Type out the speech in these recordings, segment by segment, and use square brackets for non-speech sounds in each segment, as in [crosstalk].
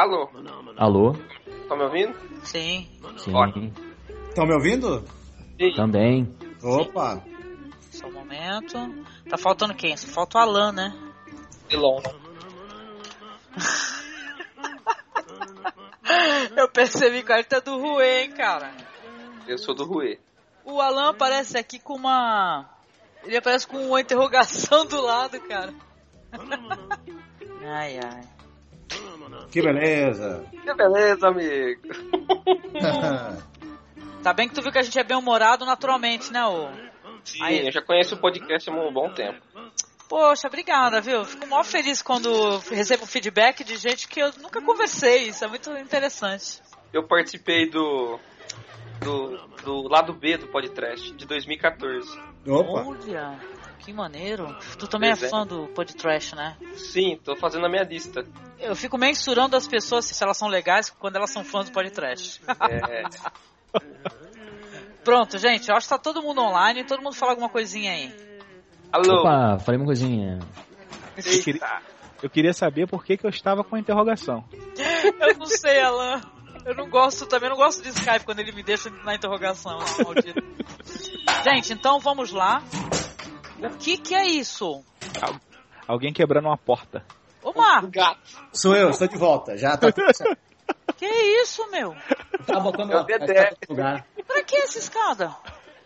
Alô, Alô? tá me ouvindo? Sim. Sim. Estão me ouvindo? Sim. Também. Opa! Só um momento. Tá faltando quem? Só falta o Alan, né? Elon. [laughs] Eu percebi que ele tá do Rue, hein, cara. Eu sou do Rue. O Alan aparece aqui com uma. Ele aparece com uma interrogação do lado, cara. [laughs] Ai, ai. Que beleza! Que beleza, amigo. [laughs] Tá bem que tu viu que a gente é bem humorado naturalmente, né, ô? Sim, Aí. eu já conheço o podcast há um bom tempo. Poxa, obrigada, viu? Fico mó feliz quando recebo feedback de gente que eu nunca conversei. Isso é muito interessante. Eu participei do, do, do lado B do podcast de 2014. Opa! Olha, que maneiro. Tu também é Pois é. fã do podcast, né? Sim, tô fazendo a minha lista. Eu fico mensurando as pessoas se elas são legais quando elas são fãs do podcast. É, [laughs] Pronto, gente, eu acho que tá todo mundo online, todo mundo fala alguma coisinha aí. alô. Opa, falei uma coisinha. Eu queria, eu queria saber por que, que eu estava com a interrogação. [laughs] Eu não sei, Alan. Eu não gosto, também não gosto de Skype quando ele me deixa na interrogação, maldito. [laughs] Gente, então vamos lá. O que que é isso? Alguém quebrando uma porta. Ô, Marco, Gato. Sou eu, estou de volta. Já tá tudo certo. [laughs] que é isso, meu? Tá botando escada no lugar. Pra que essa escada?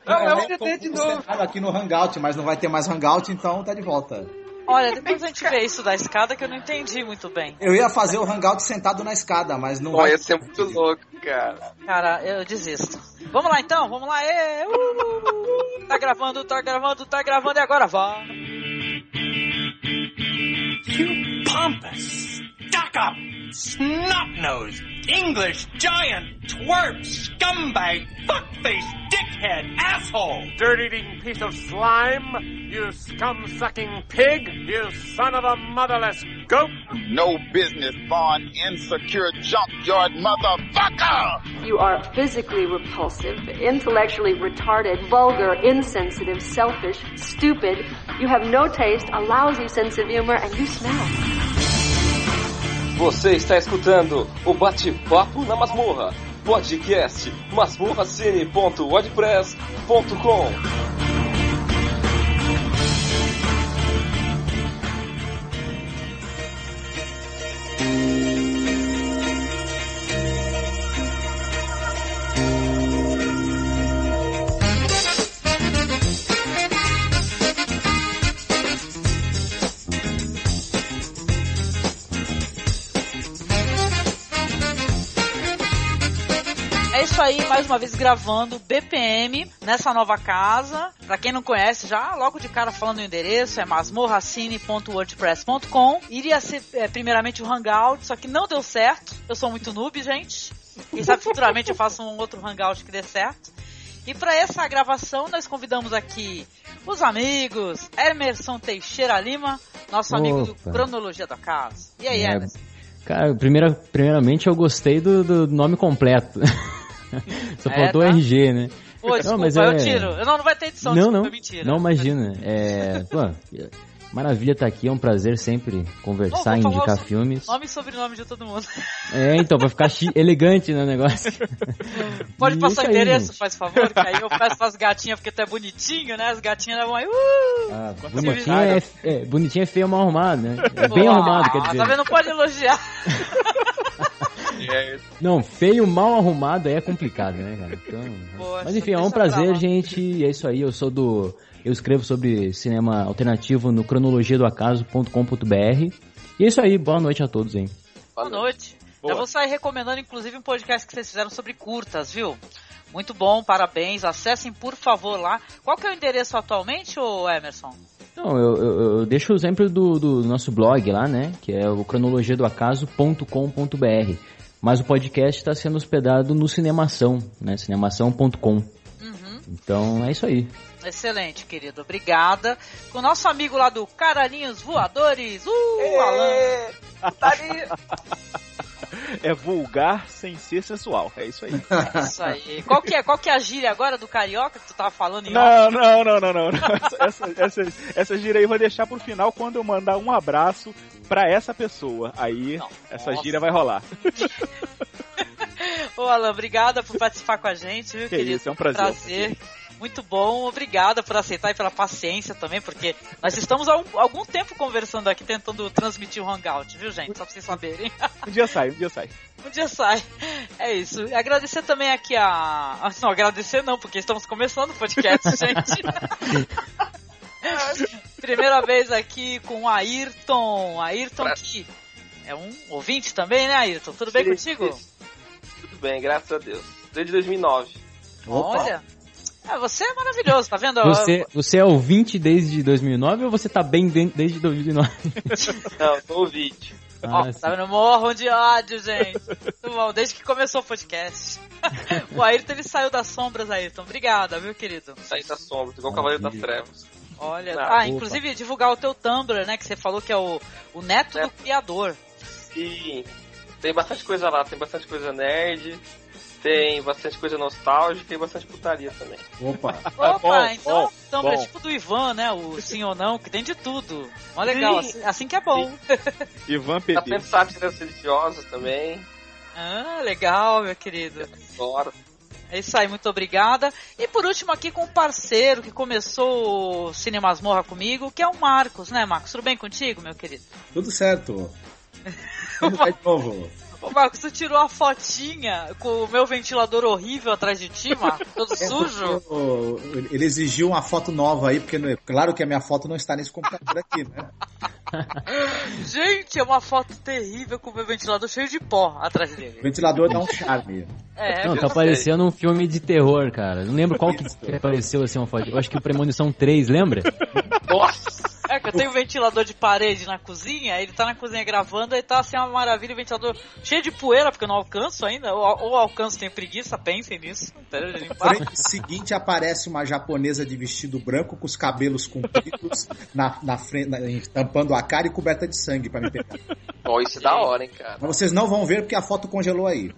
Não, é o Dedé de novo. aqui no Hangout, mas não vai ter mais Hangout, então tá de volta. Olha, depois a gente vê isso da escada que eu não entendi muito bem. Eu ia fazer o Hangout sentado na escada, mas não vai. ia ser muito louco, cara. Cara, eu desisto. Vamos lá então, vamos lá. Ê, uh, tá gravando, tá gravando, tá gravando e agora vai. You pompous, stuck-up, snot-nosed, English giant, twerp, scumbag, fuck-faced, dickhead, asshole! dirt-eating piece of slime, you scum-sucking pig, you son of a motherless goat. no business born insecure junkyard motherfucker! You are physically repulsive, intellectually retarded, vulgar, insensitive, selfish, stupid. You have no taste, a lousy sense of humor, and you smell. Você está escutando o Bate-Papo na Masmorra. Podcast masmorracine.wordpress.com mais uma vez gravando BPM nessa nova casa. Pra quem não conhece, já logo de cara falando o endereço, é masmorracine.wordpress.com. Iria ser é, primeiramente o Hangout, só que não deu certo. Eu sou muito noob, gente. Quem sabe futuramente eu faço um outro Hangout que dê certo. E para essa gravação nós convidamos aqui os amigos Emerson Teixeira Lima, nosso amigo do Opa. Cronologia da Casa. E aí, É, Emerson? Cara, primeira, primeiramente eu gostei do, do nome completo. [laughs] [laughs] Só É, faltou tá? RG, né? Pô, desculpa, mas eu é- tiro. Eu não, não vai ter edição, não, desculpa, não. é mentira. Não, imagina. É, pô, maravilha estar aqui, é um prazer sempre conversar, falar indicar filmes. Nome e sobrenome de todo mundo. É, então, pra ficar elegante no negócio. [laughs] Pode E passar o endereço, gente. faz favor, que aí eu peço pras gatinhas, porque tu é bonitinho, né? As gatinhas vão aí, uh! Ah, bonitinho, é, é, bonitinho é feio, mal arrumado, né? É bem arrumado, quer Tá dizer. vendo? Não pode elogiar. [laughs] [laughs] É, Não, feio, mal arrumado aí é complicado, né, cara? Então, Poxa, mas enfim, é um prazer, gente. E é isso aí. Eu sou do. Eu escrevo sobre cinema alternativo no cronologiadoacaso.com.br. E é isso aí. Boa noite a todos, hein? Boa noite. Boa. Eu vou sair recomendando, inclusive, um podcast que vocês fizeram sobre curtas, viu? Muito bom, parabéns. Acessem, por favor, lá. Qual que é o endereço atualmente, ô Emerson? Não, eu, eu, eu deixo sempre do, do nosso blog lá, né? Que é o cronologiadoacaso.com.br. Mas o podcast está sendo hospedado no Cinemação, né? Cinemação.com. Uhum. Então é isso aí. Excelente, querido. Obrigada. Com o nosso amigo lá do Caralhinhos Voadores, uh, Alan. Tá ali. [laughs] É vulgar sem ser sensual. É isso aí. [laughs] Isso aí. Qual que é, qual que é a gíria agora do carioca que tu tava falando em Não, não, não, não, não. não. Essa, essa, essa gíria aí eu vou deixar pro final quando eu mandar um abraço pra essa pessoa. Aí essa Nossa. gíria vai rolar. [laughs] Ô, Alan, obrigada por participar com a gente, viu, Que querido? isso, é um prazer. Muito bom, obrigada por aceitar e pela paciência também, porque nós estamos há um- algum tempo conversando aqui, tentando transmitir o Hangout, viu, gente? Só pra vocês saberem. Um dia sai, um dia sai. Um dia sai. É isso. Agradecer também aqui a. ah, Não, agradecer não, porque estamos começando o podcast, [laughs] gente. Primeira vez aqui com o Ayrton. Ayrton que é um ouvinte também, né, Ayrton? Tudo bem Sim, contigo? sim. Tudo bem, graças a Deus. Desde 2009. Olha. É, você é maravilhoso, tá vendo? Você, você é ouvinte desde 2009 ou você tá bem de- desde 2009? [laughs] Não, tô ouvinte. Ó, Ah, sim. tá vendo? Morram de ódio, gente. Muito bom, desde que começou o podcast. [laughs] o Ayrton, ele saiu das sombras, Ayrton. Obrigada, viu, querido? Sair da sombra, igual o Cavaleiro das. Trevas. Olha, Ah, ah, inclusive divulgar o teu Tumblr, né? Que você falou que é o, o neto do Neto. criador. E tem bastante coisa lá, tem bastante coisa nerd, tem bastante coisa nostálgica e bastante putaria também. Opa. [laughs] Opa, bom, então bom, o Tumblr é bom. tipo do Ivan, né? O sim ou não, que tem de tudo. Ó, legal, Sim. assim, assim que é bom. [laughs] Ivan Tá PD. tendo sátiras religiosas também. Ah, legal, meu querido. Adoro. É isso aí, muito obrigada. E por último aqui com o parceiro que começou o Cinemasmorra comigo, que é o Marcos, né, Marcos? Tudo bem contigo, meu querido? Tudo certo. [laughs] Vamos de novo. Ô, Marcos, tu tirou a fotinha com o meu ventilador horrível atrás de ti, Marcos? Todo [laughs] sujo? O- Ele exigiu uma foto nova aí, porque não- claro que a minha foto não está nesse computador aqui, né? [laughs] Gente, é uma foto terrível com o meu ventilador cheio de pó atrás O dele. ventilador dá um charme. É, Não, tá parecendo um filme de terror, cara. Não lembro qual que, que apareceu assim uma foto. Eu acho que o Premonição 3, lembra? Nossa! É que eu tenho um ventilador de parede na cozinha, ele tá na cozinha gravando, aí tá assim uma maravilha, o ventilador cheio de poeira, porque eu não alcanço ainda, ou, ou alcanço, tenho preguiça, pensem nisso. Frente seguinte aparece uma japonesa de vestido branco com os cabelos compridos na, na frente, na- tampando a cara e coberta de sangue pra me pegar. Ó, isso é da hora, hein, cara. Mas vocês não vão ver porque a foto congelou aí.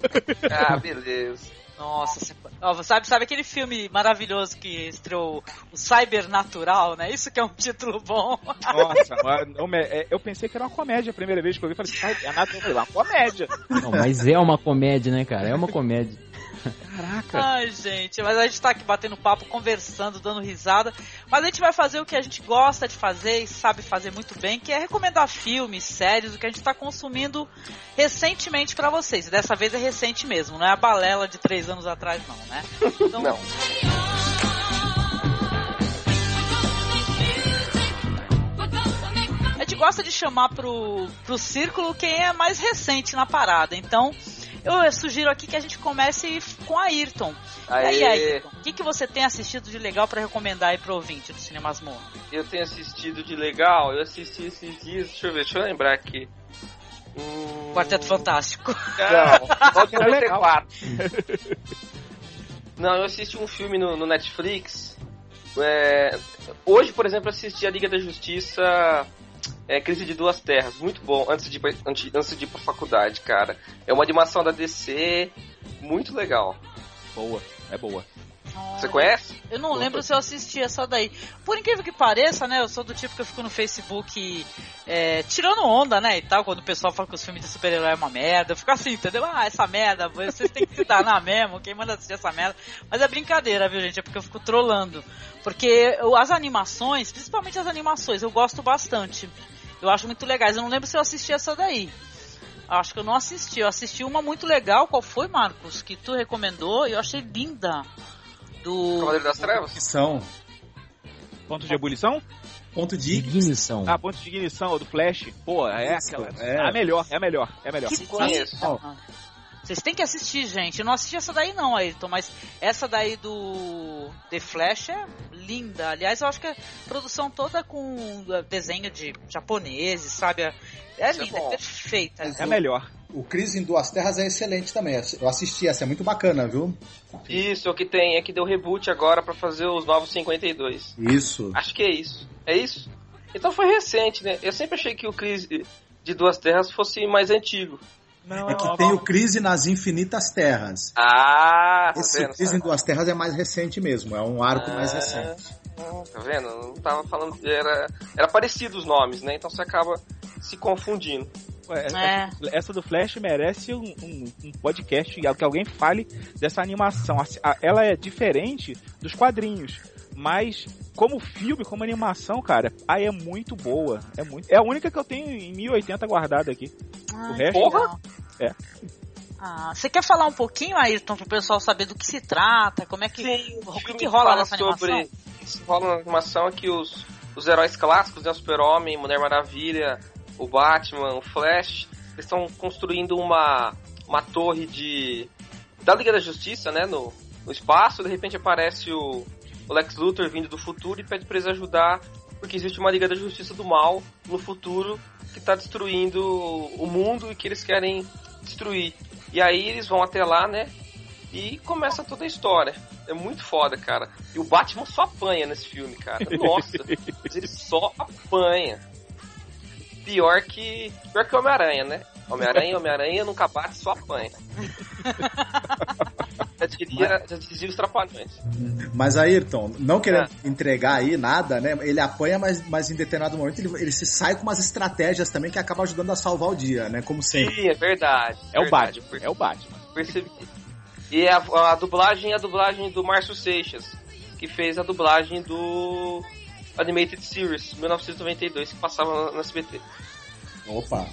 Ah, beleza. Nossa, você- sabe, sabe aquele filme maravilhoso que estreou o Cybernatural, né? Isso que é um título bom. Nossa, [laughs] mas não me- é, eu pensei que era uma comédia a primeira vez que eu vi. Falei, "Ai, é falei, uma comédia. Não, mas é uma comédia, né, cara? É uma comédia. Caraca. Ai, gente, mas a gente tá aqui batendo papo, conversando, dando risada. Mas a gente vai fazer o que a gente gosta de fazer e sabe fazer muito bem, que é recomendar filmes, séries, o que a gente tá consumindo recentemente pra vocês. E dessa vez é recente mesmo, não é a balela de três anos atrás, não, né? Então, Não. A gente gosta de chamar pro, pro círculo quem é mais recente na parada. Então, eu sugiro aqui que a gente comece com a Ayrton. E aí, Aê. Ayrton, o que, que você tem assistido de legal pra recomendar aí pro ouvinte do Cinemas Morro? Eu tenho assistido de legal, eu assisti esses dias, deixa eu ver, deixa eu lembrar aqui. Hum... Quarteto Fantástico. Não, [laughs] só de É legal. 94. Não, eu assisti um filme no, no Netflix. É, hoje, por exemplo, eu assisti a Liga da Justiça é, Crise de Duas Terras. Muito bom, antes de, antes, antes de ir pra faculdade, cara. É uma animação da DC, muito legal. Boa, é boa. Você conhece? Eu não lembro se eu assisti essa daí. Por incrível que pareça, né? Eu sou do tipo que eu fico no Facebook é, tirando onda, né? E tal, quando o pessoal fala que os filmes de super-herói é uma merda. Eu fico assim, entendeu? Ah, essa merda, vocês têm que se danar mesmo. Quem manda assistir essa merda? Mas é brincadeira, viu, gente? É porque eu fico trolando. Porque eu- as animações, principalmente as animações, eu gosto bastante. Eu acho muito legais. Eu não lembro se eu assisti essa daí. Acho que eu não assisti. Eu assisti uma muito legal. Qual foi, Marcos? Que tu recomendou eu achei linda. Do. Cavaleiro das Trevas? São Ponto de ebulição? ponto de Ignição. Ah, ponto de ignição do Flash. Pô, é Isso, aquela. é. A melhor, é a melhor, é a melhor. Que. Ah, Vocês têm que assistir, gente. Eu não assisti essa daí não, Ayrton, mas essa daí do The Flash é linda. Aliás, eu acho que a produção toda com uh, desenho de japoneses, sabe? É Isso é linda, é bom. perfeita. É a melhor. O Crise em Duas Terras é excelente também. Eu assisti essa, é muito bacana, viu? Isso, é o que tem, é que deu reboot agora pra fazer os novos 52. Isso. Acho que é isso. É isso? Então foi recente, né? Eu sempre achei que o Crise de Duas Terras fosse mais antigo. Não, É que tem o Crise nas Infinitas Terras. Ah, tá Esse vendo? Crise em Duas Terras é mais recente mesmo, é um arco mais Ah. recente. Tá vendo? Eu Não tava falando. Era, era parecido os nomes, né? Então você acaba se confundindo. Ué, É. Essa do Flash merece um, um, um podcast que alguém fale dessa animação. Assim, Ela é diferente dos quadrinhos, mas como filme, como animação, cara, aí é muito boa. É muito. É a única que eu tenho em 1080 guardada aqui. Ah, O resto- legal. É. Ah, você quer falar um pouquinho, Ayrton, pro pessoal saber do que se trata, como é que, o que, que rola nessa animação? sobre. O que rola na animação é que os, os heróis clássicos, né? O Super-Homem, Mulher Maravilha, o Batman, o Flash, eles estão construindo uma, uma torre de. da Liga da Justiça, né? No, no espaço, de repente aparece o, o Lex Luthor vindo do futuro e pede pra eles ajudar, porque existe uma Liga da Justiça do Mal no futuro que tá destruindo o mundo e que eles querem destruir. E aí eles vão até lá, né? E começa toda a história. É muito foda, cara. E o Batman só apanha nesse filme, cara. [laughs] Nossa, ele só apanha. Pior que. Pior que o Homem-Aranha, né? Homem-Aranha, Homem-Aranha nunca bate, só apanha. [laughs] já, diria, já dizia os trapalhões. Mas Ayrton, não querendo É. entregar aí nada, né? Ele apanha, mas, mas em determinado momento ele, ele se sai com umas estratégias também que acabam ajudando a salvar o dia, né? Como sempre. Sim, é verdade. É o verdade, Batman. É o Batman. Percebi. E a, a dublagem é a dublagem do Márcio Seixas, que fez a dublagem do Animated Series 1992, que passava no SBT. Opa.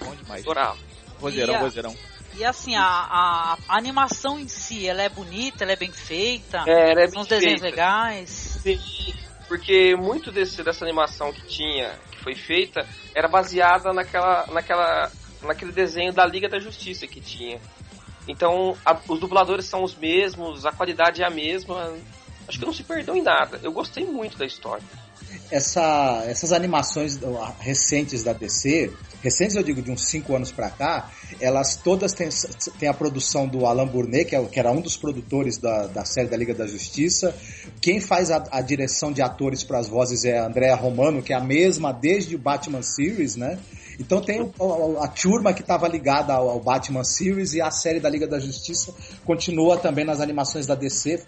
Bom demais. Adorava. Roseirão, a- roseirão. E assim, a, a, a animação em si, ela é bonita, ela é bem feita, É, ela é são bem os desenhos feita. legais. Sim, porque muito desse, dessa animação que tinha, que foi feita, era baseada naquela, naquela, naquele desenho da Liga da Justiça que tinha. Então, a- os dubladores são os mesmos, a qualidade é a mesma. Acho que não se perdeu em nada. Eu gostei muito da história. Essa, essas animações recentes da DC, recentes eu digo de uns 5 anos pra cá, elas todas têm, têm a produção do Alan Burnet, que, é, que era um dos produtores da, da série da Liga da Justiça. Quem faz a, a direção de atores para as vozes é a Andrea Romano, que é a mesma desde o Batman Series, né? Então tem o- o- a turma que estava ligada ao, ao Batman Series e a série da Liga da Justiça continua também nas animações da DC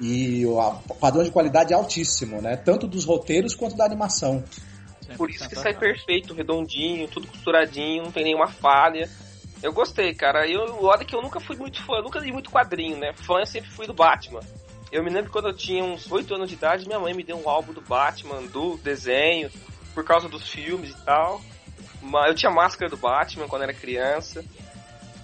e a- o padrão de qualidade é altíssimo, né? Tanto dos roteiros quanto da animação. Por isso que sai perfeito, redondinho, tudo costuradinho, não tem nenhuma falha. Eu gostei, cara. Eu, olha que eu nunca fui muito fã, eu nunca li muito quadrinho, né? Fã eu sempre fui do Batman. Eu me lembro quando eu tinha uns 8 anos de idade, minha mãe me deu um álbum do Batman, do desenho, por causa dos filmes e tal. Mas eu tinha máscara do Batman quando era criança.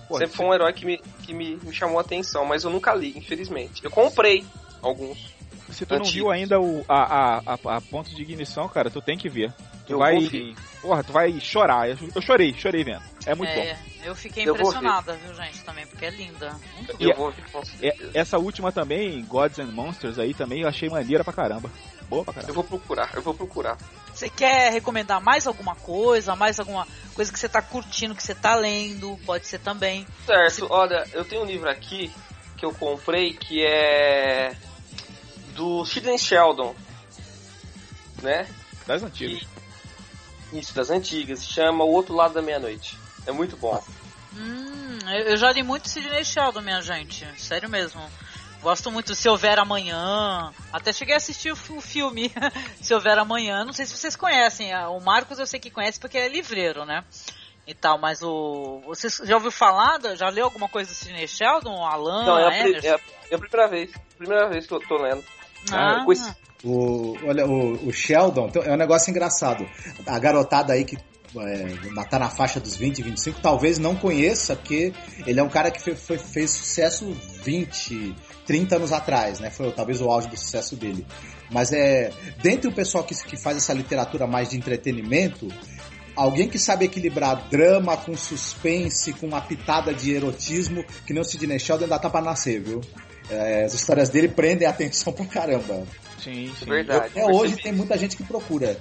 Pô, sempre foi um herói que, me, que me, me chamou a atenção, mas eu nunca li, infelizmente. Eu comprei alguns. Se tu não viu ainda o, a, a, a, a ponto de ignição, cara, tu tem que ver. Tu Eu vai. vou ver. Porra, tu vai chorar. Eu, eu chorei, chorei vendo. É muito bom. É, eu fiquei Eu impressionada, viu, gente, também, porque é linda. Muito E Eu É, essa última também, Gods and Monsters aí também, eu achei maneira pra caramba. Boa pra Eu caramba. vou procurar, eu vou procurar. Você quer recomendar mais alguma coisa, mais alguma coisa que você tá curtindo, que você tá lendo? Pode ser também. Certo, olha, eu tenho um livro aqui que eu comprei que é do Sidney Sheldon, né? Das antigas. Isso, das antigas. Chama O Outro Lado da Meia-Noite. É muito bom. Hum, eu, já li muito Sidney Sheldon, minha gente. Sério mesmo. Gosto muito Se Houver Amanhã. Até cheguei a assistir o, fi- o filme [laughs] Se Houver Amanhã. Não sei se vocês conhecem. ah, O Marcos eu sei que conhece porque ele é livreiro, né? E tal, mas o. Vocês já ouviu falar? Já leu alguma coisa do Sidney Sheldon? Alan? Então, é a, pri- é, a, é a primeira vez. Primeira vez que eu tô lendo. Ah, com esse- O, olha, o, o Sheldon então, é um negócio engraçado. A garotada aí que é, tá na faixa dos 20, 25, talvez não conheça, porque ele é um cara que fe- foi- fez sucesso 20, 30 anos atrás, né? Foi talvez o auge do sucesso dele. Mas é. Dentre o pessoal que, que faz essa literatura mais de entretenimento, alguém que sabe equilibrar drama com suspense, com uma pitada de erotismo, que nem o Sidney Sheldon ainda tá pra nascer, viu? É, as histórias dele prendem a atenção pra caramba. Sim, sim. Verdade. Até hoje tem muita gente que procura.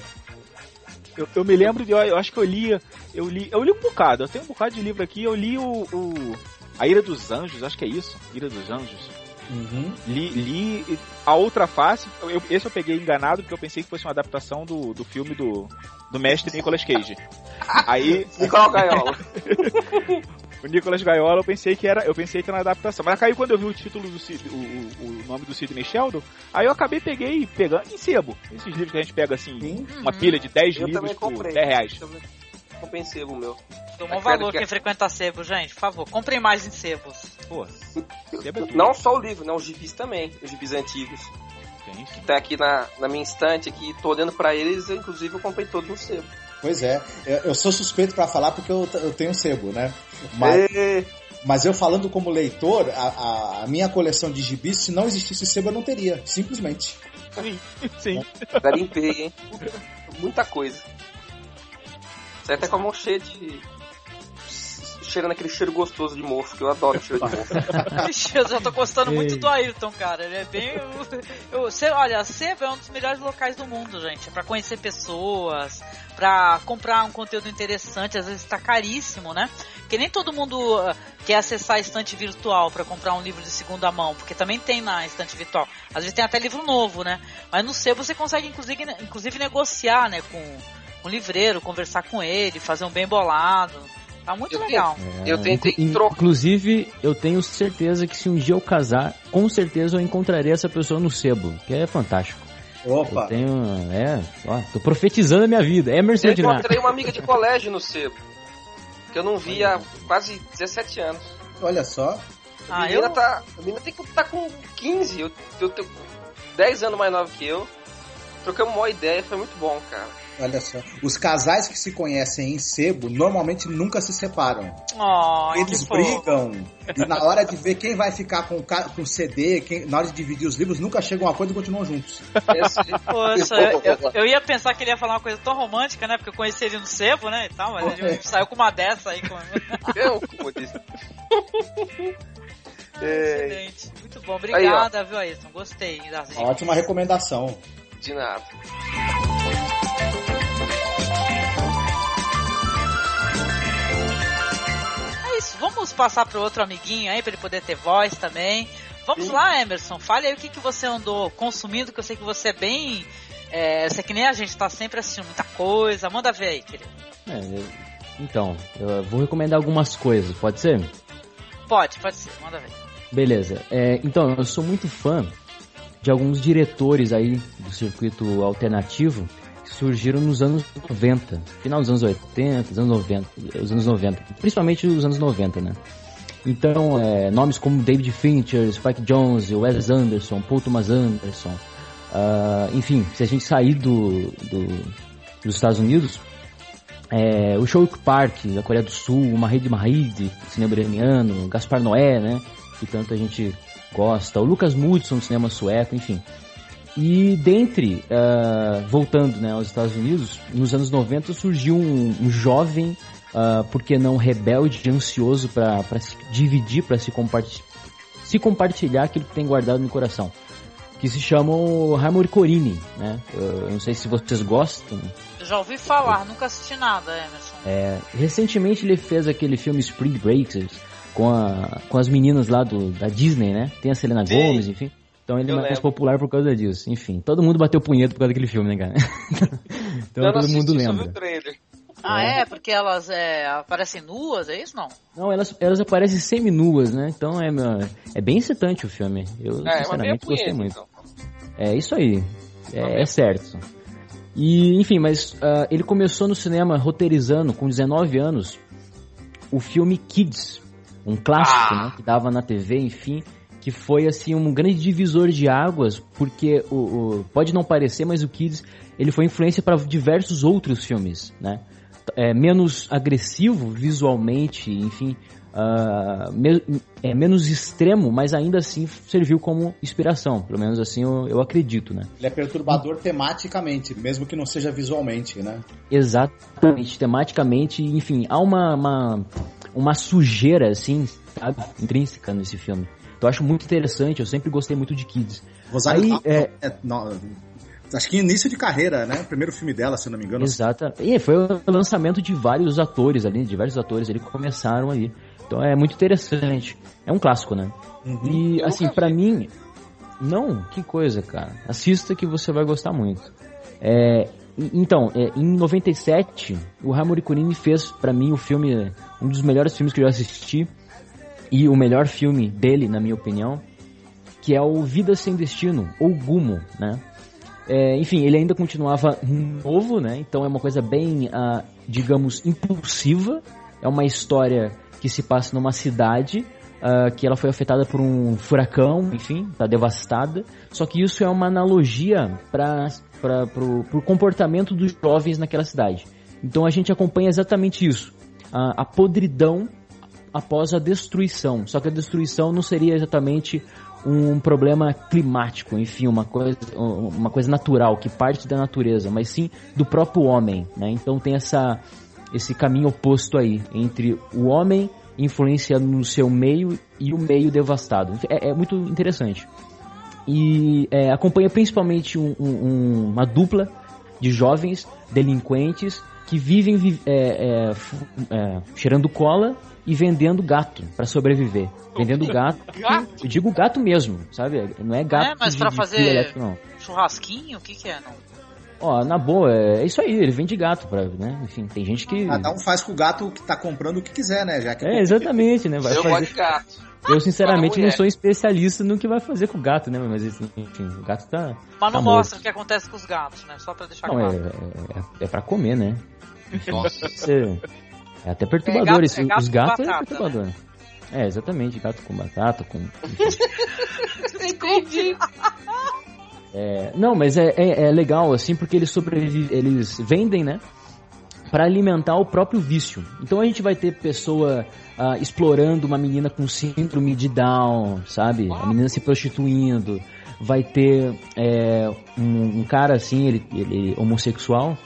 Eu, eu me lembro de. Eu acho que eu li. Eu li. Eu li um bocado. Eu tenho um bocado de livro aqui. Eu li o. o a Ira dos Anjos, acho que é isso. Ira dos Anjos. Uhum. Li, li a outra face. Eu, esse eu peguei enganado porque eu pensei que fosse uma adaptação do, do filme do, do mestre Nicolas Cage. [laughs] Aí. Nicolau [laughs] Gaiola. O Nicolas Gaiola, eu pensei que era, eu pensei que era uma adaptação. Mas caiu quando eu vi o título do Sid- o, o, o nome do Sidney Sheldon, aí eu acabei peguei pegando em sebo. Esses livros que a gente pega assim, uma pilha de 10 Eu livros por comprei. 10 reais. Comprei em sebo, meu. Tomou Aquela valor que- quem frequenta sebo, gente. Por favor, comprem mais em sebos. Pô, Não só o livro, não, os gibis também, os gibis antigos. Que tá aqui na, na minha estante aqui, tô olhando pra eles, inclusive eu comprei todos no sebo. Pois é, eu, eu sou suspeito pra falar porque eu, eu tenho sebo, né? Mas, Ê, mas eu falando como leitor, a, a- a minha coleção de gibis, se não existisse sebo, eu não teria, simplesmente. Sim, sim. [laughs] Já limpei, hein? Muita coisa. Sai até com a mão cheia de. Cheirando aquele cheiro gostoso de mofo, que eu adoro cheiro de mofo. [laughs] Eu já tô gostando muito do Ayrton, cara. Ele é bem. Eu, eu- olha, a Sebo é um dos melhores locais do mundo, gente. É pra conhecer pessoas, pra comprar um conteúdo interessante. Às vezes tá caríssimo, né? Porque nem todo mundo ah, quer acessar a estante virtual pra comprar um livro de segunda mão, porque também tem na estante virtual. Às vezes tem até livro novo, né? Mas no Sebo você consegue, inclusive, inclusive negociar, né? Com um livreiro, conversar com ele, fazer um bem bolado. Tá muito legal. É, inclu- Inclusive, eu tenho certeza que se um dia eu casar, com certeza eu encontrarei essa pessoa no sebo, que é fantástico. Opa! Eu tenho. É, ó, tô profetizando a minha vida. Emerson Eu encontrei uma amiga de colégio no sebo. Que eu não vi há quase 17 anos. Olha só. A Ah, menina, eu- tá, a menina tem que estar com 15, eu, eu tenho 10 anos mais nova que eu. Trocamos uma ideia, foi muito bom, cara. Olha só. Os casais que se conhecem em sebo normalmente nunca se separam. Oh, Eles que fofo. brigam e na hora de ver quem vai ficar com o CD, quem, na hora de dividir os livros, nunca chegam a acordo e continuam juntos. Poxa, eu, eu- eu ia pensar que ele ia falar uma coisa tão romântica, né? Porque eu conheci ele no sebo, né? E tal, mas ele saiu com uma dessa aí. Com... Eu, como eu disse. [laughs] Excelente. Muito bom. Obrigada, viu, Ayrton? Gostei das dicas. Ótima recomendação. De nada. Vamos passar pro outro amiguinho aí, pra ele poder ter voz também. Vamos lá, Emerson. Fale aí o que, que você andou consumindo, que eu sei que você é bem. É, você é que nem a gente, tá sempre assistindo muita coisa. Manda ver aí, querido. É, então, eu vou recomendar algumas coisas, pode ser? Pode, pode ser. Manda ver. Beleza. É, então, eu sou muito fã de alguns diretores aí do circuito alternativo surgiram nos anos 90, final dos anos 80, os anos 90, os anos 90, principalmente os anos 90, né? Então, é, nomes como David Fincher, Spike Jonze, Wes Anderson, Paul Thomas Anderson, ah, enfim, se a gente sair do, do- dos Estados Unidos, é, o Shouk Park, da Coreia do Sul, o Mahid Mahid, cinema iraniano, Gaspar Noé, né? Que tanto a gente gosta, o Lucas Moodson, cinema sueco, enfim. E dentre, ah, voltando né, aos Estados Unidos, nos anos 90 surgiu um, um jovem, ah, por que não rebelde, ansioso para se dividir, para se, comparti se compartilhar aquilo que tem guardado no coração. Que se chama o Harmony Corini, né? Eu, eu não sei se vocês gostam, Eu já ouvi falar, nunca assisti nada, Emerson. é, recentemente ele fez aquele filme Spring Breakers com, a, com as meninas lá do, da Disney, né? Tem a Selena Sim. Gomez, enfim. Então ele é mais lembro. popular por causa disso. Enfim, todo mundo bateu punheta por causa daquele filme, né, cara? [laughs] então eu todo mundo só lembra. o trailer. Ah, é? Porque elas é, aparecem nuas, é isso não? Não, elas, elas aparecem semi-nuas, né? Então é, meu- é bem excitante o filme. Eu, É, meio sinceramente, gostei punheta, muito. então. É isso aí. É, é certo. E, enfim, mas ah, ele começou no cinema roteirizando com 19 anos o filme Kids, um clássico, Ah. né, que dava na TV, enfim, que foi assim um grande divisor de águas, porque o, o- pode não parecer, mas o Kids ele foi influência para diversos outros filmes, né? É, menos agressivo visualmente, enfim, ah, me- é, menos extremo, mas ainda assim serviu como inspiração, pelo menos assim eu, eu acredito, né? Ele é perturbador tematicamente, mesmo que não seja visualmente, né? Exatamente, tematicamente, enfim, há uma, uma, uma sujeira, assim, sabe, intrínseca nesse filme. Então eu acho muito interessante, eu sempre gostei muito de Kids. Rosário Aí, é, é, não, acho que início de carreira, né? Primeiro filme dela, se não me engano. Exata. E foi o lançamento de vários atores ali, diversos atores ali que começaram ali. Então é muito interessante. É um clássico, né? E assim, pra mim, não, que coisa, cara. Assista que você vai gostar muito. É, então, é, em 97, o Harmony Corine fez pra mim o filme, um dos melhores filmes que eu já assisti e o melhor filme dele, na minha opinião, que é o Vida Sem Destino, ou Gumo, né? É, enfim, ele ainda continuava novo, né? Então é uma coisa bem, ah, digamos, impulsiva. É uma história que se passa numa cidade ah, que ela foi afetada por um furacão, enfim, tá devastada. Só que isso é uma analogia para pro comportamento dos jovens naquela cidade. Então a gente acompanha exatamente isso. A, a podridão após a destruição. Só que a destruição não seria exatamente um problema climático, enfim, uma coisa, uma coisa natural, que parte da natureza, mas sim do próprio homem, né? Então tem essa, esse caminho oposto aí, entre o homem influenciando no seu meio e o meio devastado. É, é muito interessante. E é, acompanha principalmente um- um- uma dupla de jovens delinquentes que vivem vi- é, é, é, cheirando cola e vendendo gato para sobreviver. Vendendo gato, eu digo gato mesmo, sabe? Não é gato É, mas de, pra de fazer- elétrico, não. Churrasquinho? O que que é? Não? Ó, na boa, é, é isso aí, ele vende gato pra, né? Enfim, tem gente que... Cada um faz com o gato que tá comprando o que quiser, né? Já que É, exatamente, né? Vai eu fazer... gosto de gato. Eu, sinceramente, não sou especialista no que vai fazer com o gato, né? Mas, enfim, o gato tá... Mas não tá mostra o que acontece com os gatos, né? Só pra deixar Não, é, claro. é, é, é pra comer, né? [laughs] Nossa. Você- É até perturbador. É gato- é gato os gatos é perturbador. É, exatamente. Gato com batata, com... [laughs] Entendi. É, não, mas é, é, é legal, assim, porque eles sobrevivem, eles vendem, né? Pra alimentar o próprio vício. Então a gente vai ter pessoa ah, explorando uma menina com síndrome de Down, sabe? A menina se prostituindo. Vai ter é, um, um cara assim, ele, ele homossexual,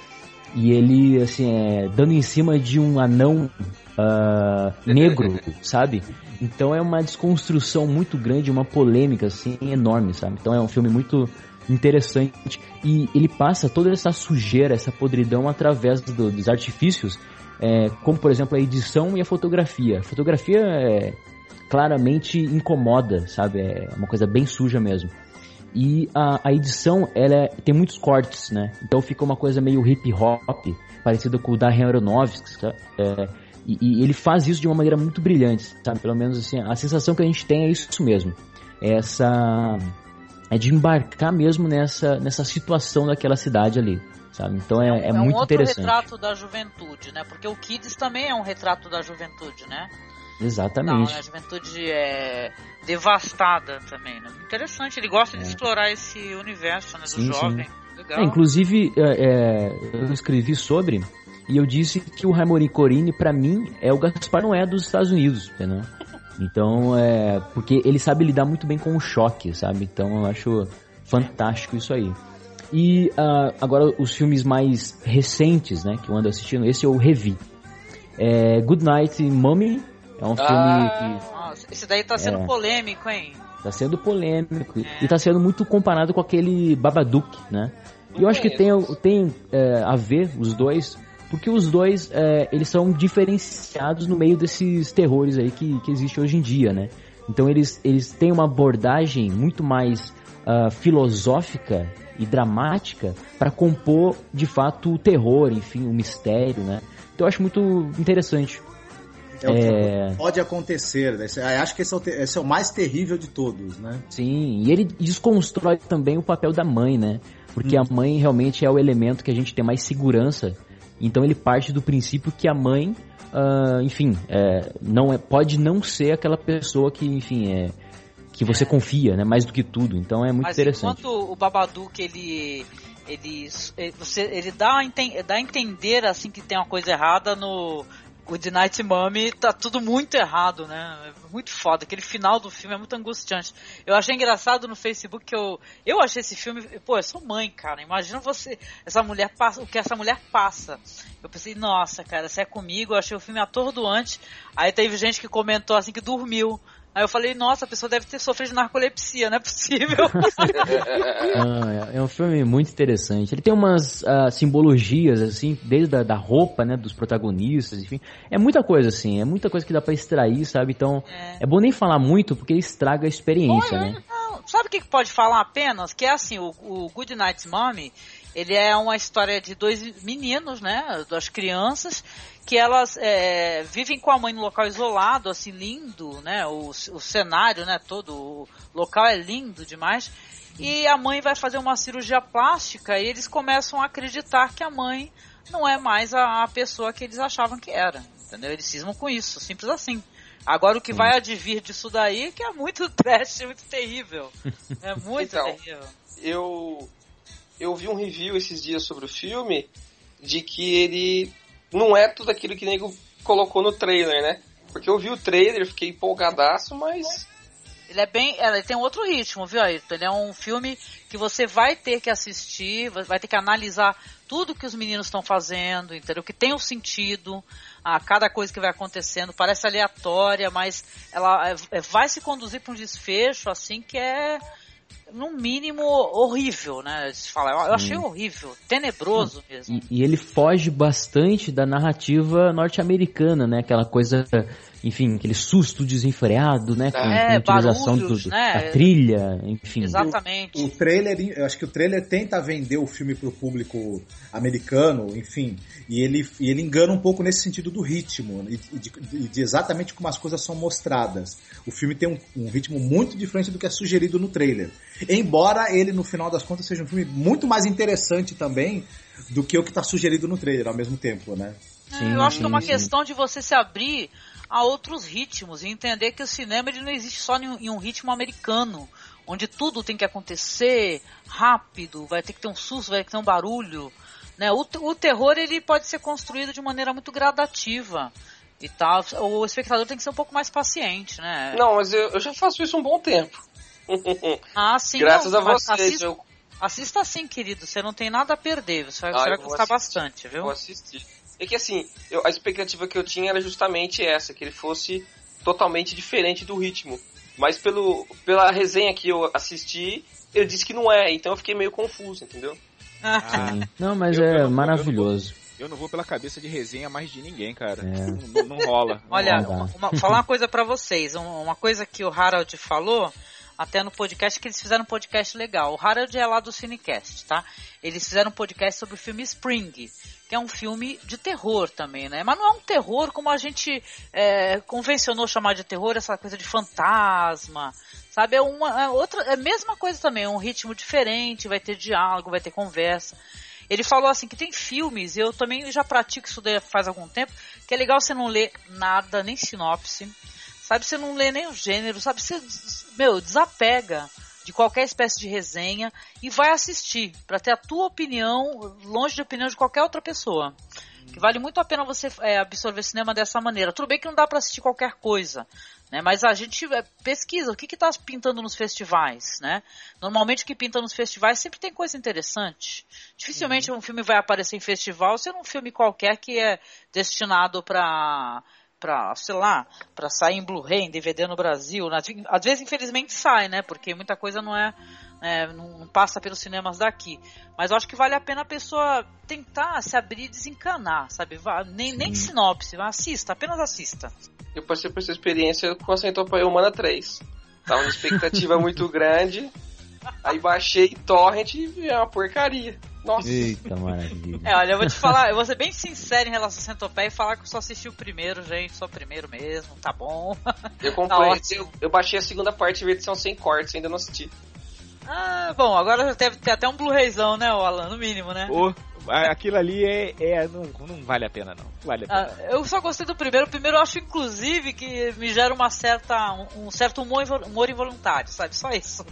e ele, assim, é, dando em cima de um anão ah, negro, [laughs] sabe? Então é uma desconstrução muito grande, uma polêmica, assim, enorme, sabe? Então é um filme muito interessante e ele passa toda essa sujeira, essa podridão através do- dos artifícios, é, como por exemplo a edição e a fotografia. A fotografia é, claramente incomoda, sabe? É uma coisa bem suja mesmo. E a, a edição, ela é- tem muitos cortes, né? Então fica uma coisa meio hip hop, parecida com o Darren Aronofsky, tá? É, e, e ele faz isso de uma maneira muito brilhante, sabe? Pelo menos assim, a sensação que a gente tem é isso mesmo. Essa é de embarcar mesmo nessa nessa situação daquela cidade ali, sabe? Então é, é, um muito outro interessante. retrato da juventude, né? Porque o Kids também é um retrato da juventude, né? Não, Exatamente. né? a juventude é devastada também, né? Interessante, ele gosta de É. explorar esse universo, né? Do Sim, sim. jovem. Legal. É, inclusive, é, é, eu escrevi sobre e eu disse que o Raimorim Corini, pra mim, é o Gaspar Noé dos Estados Unidos, entendeu? Então, é. Porque ele sabe lidar muito bem com o choque, sabe? Então eu acho fantástico isso aí. E ah, agora os filmes mais recentes, né, que eu ando assistindo, esse eu revi. É Good Night Mommy, é um filme Ah. que Nossa, esse daí tá sendo É. polêmico, hein? Tá sendo polêmico É. e tá sendo muito comparado com aquele Babadook, né? E eu acho que tem, tem é, a ver os dois, porque os dois é, eles são diferenciados no meio desses terrores aí que, que existe hoje em dia, né? Então eles, eles têm uma abordagem muito mais ah, filosófica e dramática para compor de fato o terror, enfim, o mistério, né? Então eu acho muito interessante. É o que É. pode acontecer. né? Eu Acho que esse é, o, te- esse é o mais terrível de todos, né? Sim, e ele desconstrói também o papel da mãe, né? Porque a mãe realmente é o elemento que a gente tem mais segurança. Então ele parte do princípio que a mãe, ah, enfim, é, não é, pode não ser aquela pessoa que, enfim, é que você confia, né? Mais do que tudo. Então é muito Mas interessante. enquanto o Babadook ele ele ele, você, ele dá, a enten- dá a entender assim que tem uma coisa errada no Good Night Mommy, tá tudo muito errado, né? É muito foda. Aquele final do filme é muito angustiante. Eu achei engraçado no Facebook que eu eu achei esse filme, pô, eu sou mãe, cara. Imagina você, essa mulher passa, o que essa mulher passa. Eu pensei, nossa, cara, se é comigo, eu achei o filme atordoante. Aí teve gente que comentou assim que dormiu. Aí eu falei, nossa, a pessoa deve ter sofrido de narcolepsia, não é possível. [laughs] Ah, é é um filme muito interessante. Ele tem umas ah, simbologias, assim, desde a da roupa, né, dos protagonistas, enfim. É muita coisa, assim, é muita coisa que dá pra extrair, sabe? Então, é, bom nem falar muito, porque estraga a experiência, né? Não, sabe o que que pode falar apenas? Que é assim, o, o Good Night Mommy, Ele é uma história de dois meninos, né? Duas crianças que elas é, vivem com a mãe no local isolado, assim lindo, né? O, o cenário, né? Todo o local é lindo demais. E a mãe vai fazer uma cirurgia plástica e eles começam a acreditar que a mãe não é mais a, a pessoa que eles achavam que era. Entendeu? Eles cismam com isso, simples assim. Agora o que vai advir disso daí é que é muito [laughs] trash, muito terrível. É muito Então, terrível. eu eu vi um review esses dias sobre o filme de que ele não é tudo aquilo que o nego colocou no trailer, né? Porque eu vi o trailer, fiquei empolgadaço, mas Ele é bem. Ele tem um outro ritmo, viu? Ele é um filme que você vai ter que assistir, vai ter que analisar tudo que os meninos estão fazendo, entendeu? Que tem um sentido a cada coisa que vai acontecendo. Parece aleatória, mas ela é, é, vai se conduzir para um desfecho, assim, que é. No mínimo horrível, né? Se fala, eu, eu achei horrível, tenebroso mesmo. E, e ele foge bastante da narrativa norte-americana, né? Aquela coisa, enfim, aquele susto desenfreado, né? Com, É, com a utilização barulhos, do, né? da trilha, enfim. Exatamente. O trailer, eu acho que o trailer tenta vender o filme pro público americano, enfim, e ele, e ele engana um pouco nesse sentido do ritmo e de, de- de exatamente como as coisas são mostradas. O filme tem um, um ritmo muito diferente do que é sugerido no trailer. Embora ele, no final das contas, seja um filme muito mais interessante também do que o que está sugerido no trailer ao mesmo tempo, né? É, eu acho que é uma sim. questão de você se abrir a outros ritmos e entender que o cinema ele não existe só em um, ritmo americano, onde tudo tem que acontecer rápido, vai ter que ter um susto, vai ter que ter um barulho. Né? O, o terror ele pode ser construído de maneira muito gradativa e tal. O espectador tem que ser um pouco mais paciente, né? não, mas eu, eu já faço isso um bom tempo. [laughs] Ah, sim. Graças não, a vocês, Assista, eu assista sim, querido. Você não tem nada a perder. Você vai, Ah, você vai eu vou gostar assistir. bastante, viu? vou assistir. É que assim, eu- a expectativa que eu tinha era justamente essa, que ele fosse totalmente diferente do ritmo. Mas pelo, pela resenha que eu assisti, ele disse que não é, então eu fiquei meio confuso, entendeu? Ah, Sim. Não, mas Eu- eu é não- eu não- maravilhoso. eu não vou pela cabeça de resenha mais de ninguém, cara. É. Não, não- rola. não Olha, uma, uma- falar uma coisa pra vocês. um- Uma coisa que o Harold falou, até no podcast, que eles fizeram um podcast legal. O Harold é lá do Cinecast, tá? Eles fizeram um podcast sobre o filme Spring, que é um filme de terror também, né? Mas não é um terror como a gente é, convencionou chamar de terror, essa coisa de fantasma, sabe? É uma é outra, é a mesma coisa também, é um ritmo diferente, vai ter diálogo, vai ter conversa. Ele falou assim que tem filmes, eu também já pratico isso faz algum tempo, que é legal você não ler nada, nem sinopse, sabe? Você não lê nem o gênero, sabe? Você, meu, desapega de qualquer espécie de resenha e vai assistir para ter a tua opinião longe de opinião de qualquer outra pessoa. Que vale muito a pena você é, absorver cinema dessa maneira. Tudo bem que não dá para assistir qualquer coisa, né? Mas a gente é, pesquisa o que está pintando nos festivais, né? Normalmente o que pinta nos festivais sempre tem coisa interessante. Dificilmente um filme vai aparecer em festival sendo um filme qualquer que é destinado para para, sei lá, para sair em Blu-ray, em DVD no Brasil. né? Às vezes, infelizmente, sai, né? Porque muita coisa não é, é, não passa pelos cinemas daqui. Mas eu acho que vale a pena a pessoa tentar se abrir e desencanar, sabe? Vá, nem, nem sinopse, assista, apenas assista. Eu passei por essa experiência com a Centopeia Humana 3. Tava uma expectativa muito grande, aí baixei Torrent e é uma porcaria. Nossa. Eita, maravilha. É, olha, eu vou te falar, eu vou ser bem sincero em relação a Centopeia e falar que eu só assisti o primeiro, gente, só o primeiro mesmo, tá bom. Eu Tá comprei, ótimo. eu, eu baixei a segunda parte de edição sem cortes, ainda não assisti. Ah, bom, agora deve ter até um Blu-rayzão, né, o Alan, no mínimo, né? Ô, a- aquilo ali é, é não, não vale a pena, não. Vale a pena. Ah, eu só gostei do primeiro. O primeiro eu acho, inclusive, que me gera uma certa, um, um certo humor, humor involuntário, sabe? Só isso.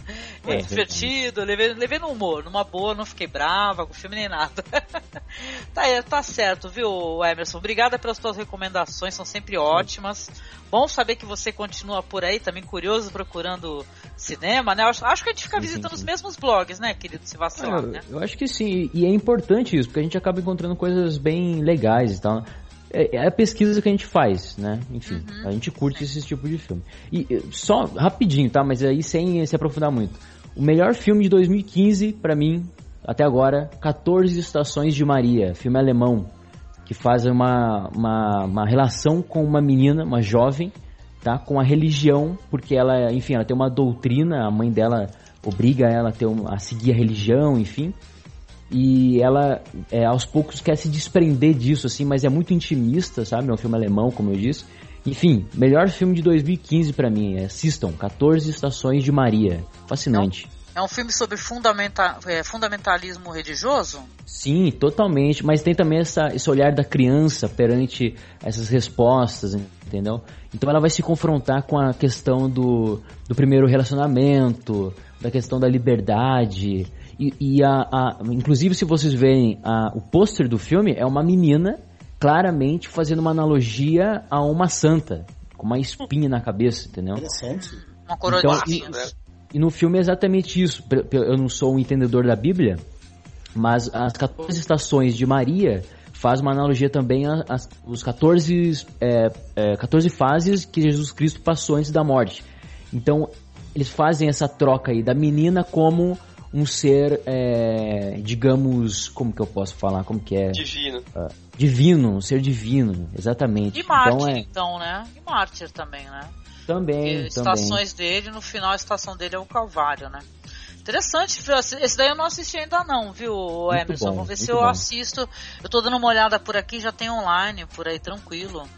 Muito É, divertido, levei, levei no humor, numa boa, não fiquei brava com o filme nem nada. [laughs] tá, é, tá certo, viu, Emerson? Obrigada pelas tuas recomendações, são sempre ótimas. Bom saber que você continua por aí, também curioso, procurando cinema, né? Acho, acho que a gente fica Sim, sim, visitando sim. os mesmos blogs, né, querido? Se vacilar, Ah, né? eu acho que sim, e é importante isso, porque a gente acaba encontrando coisas bem legais e tal. É, é a pesquisa que a gente faz, né? Enfim, Uhum. a gente curte esse tipo de filme. E eh, só rapidinho, tá? Mas aí sem se aprofundar muito. O melhor filme de 2015, pra mim, até agora, 14 Estações de Maria, filme alemão, que faz uma, uma, uma relação com uma menina, uma jovem, tá? Com a religião, porque ela, enfim, ela tem uma doutrina, a mãe dela obriga ela a, ter um- a seguir a religião, enfim. E ela, é, aos poucos, quer se desprender disso, assim, mas é muito intimista, sabe? É um filme alemão, como eu disse. Enfim, melhor filme de 2015 para mim. É, assistam, 14 Estações de Maria. Fascinante. É um filme sobre fundamenta é, fundamentalismo religioso? Sim, totalmente. Mas tem também essa, esse olhar da criança perante essas respostas, entendeu? Então ela vai se confrontar com a questão do, do primeiro relacionamento, da questão da liberdade. E, e a, a, inclusive, se vocês verem a, o pôster do filme, é uma menina claramente fazendo uma analogia a uma santa, com uma espinha na cabeça, entendeu? Interessante. Uma coroa Então, de e- espinhos. E no filme é exatamente isso. Eu não sou um entendedor da Bíblia, mas as 14 estações de Maria faz uma analogia também a- às os 14, é, é, 14 fases que Jesus Cristo passou antes da morte. Então, eles fazem essa troca aí da menina como um ser, é, digamos, como que eu posso falar, como que é? Divino. Divino, um ser divino, exatamente. E mártir, Então é, então, né? E mártir também, né? também, também. estações dele, no final a estação dele é o Calvário, né? Interessante, esse daí eu não assisti ainda não, viu, Emerson? bom, Vou ver se eu bom. assisto. Eu tô dando uma olhada por aqui, já tem online, por aí, tranquilo.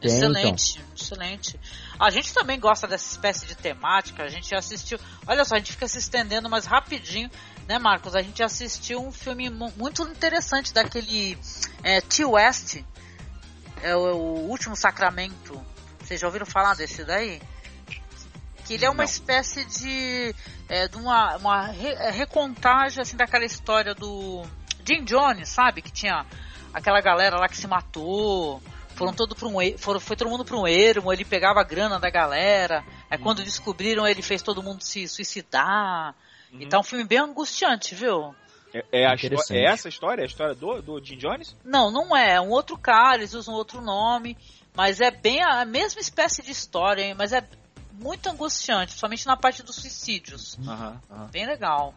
Tem, excelente, então. excelente. A gente também gosta dessa espécie de temática, a gente assistiu. Olha só, a gente fica se estendendo, mas rapidinho, né, Marcos? A gente assistiu um filme mu- muito interessante daquele é, T. West, é o, o Último Sacramento. Vocês já ouviram falar desse daí? Que ele é uma Não. espécie de, é, de uma, uma re- é, recontagem assim, daquela história do Jim Jones, sabe? Que tinha aquela galera lá que se matou. Foram todo pra um, foram, foi todo mundo para um ermo, ele pegava a grana da galera. Aí quando descobriram, ele fez todo mundo se suicidar. Então é um filme bem angustiante, viu? É, é a é essa a história? É a história do, do Jim Jones? Não, não é. É um outro cara, eles usam outro nome. Mas é bem a a mesma espécie de história, hein? Mas é muito angustiante, principalmente na parte dos suicídios. Aham. Bem legal.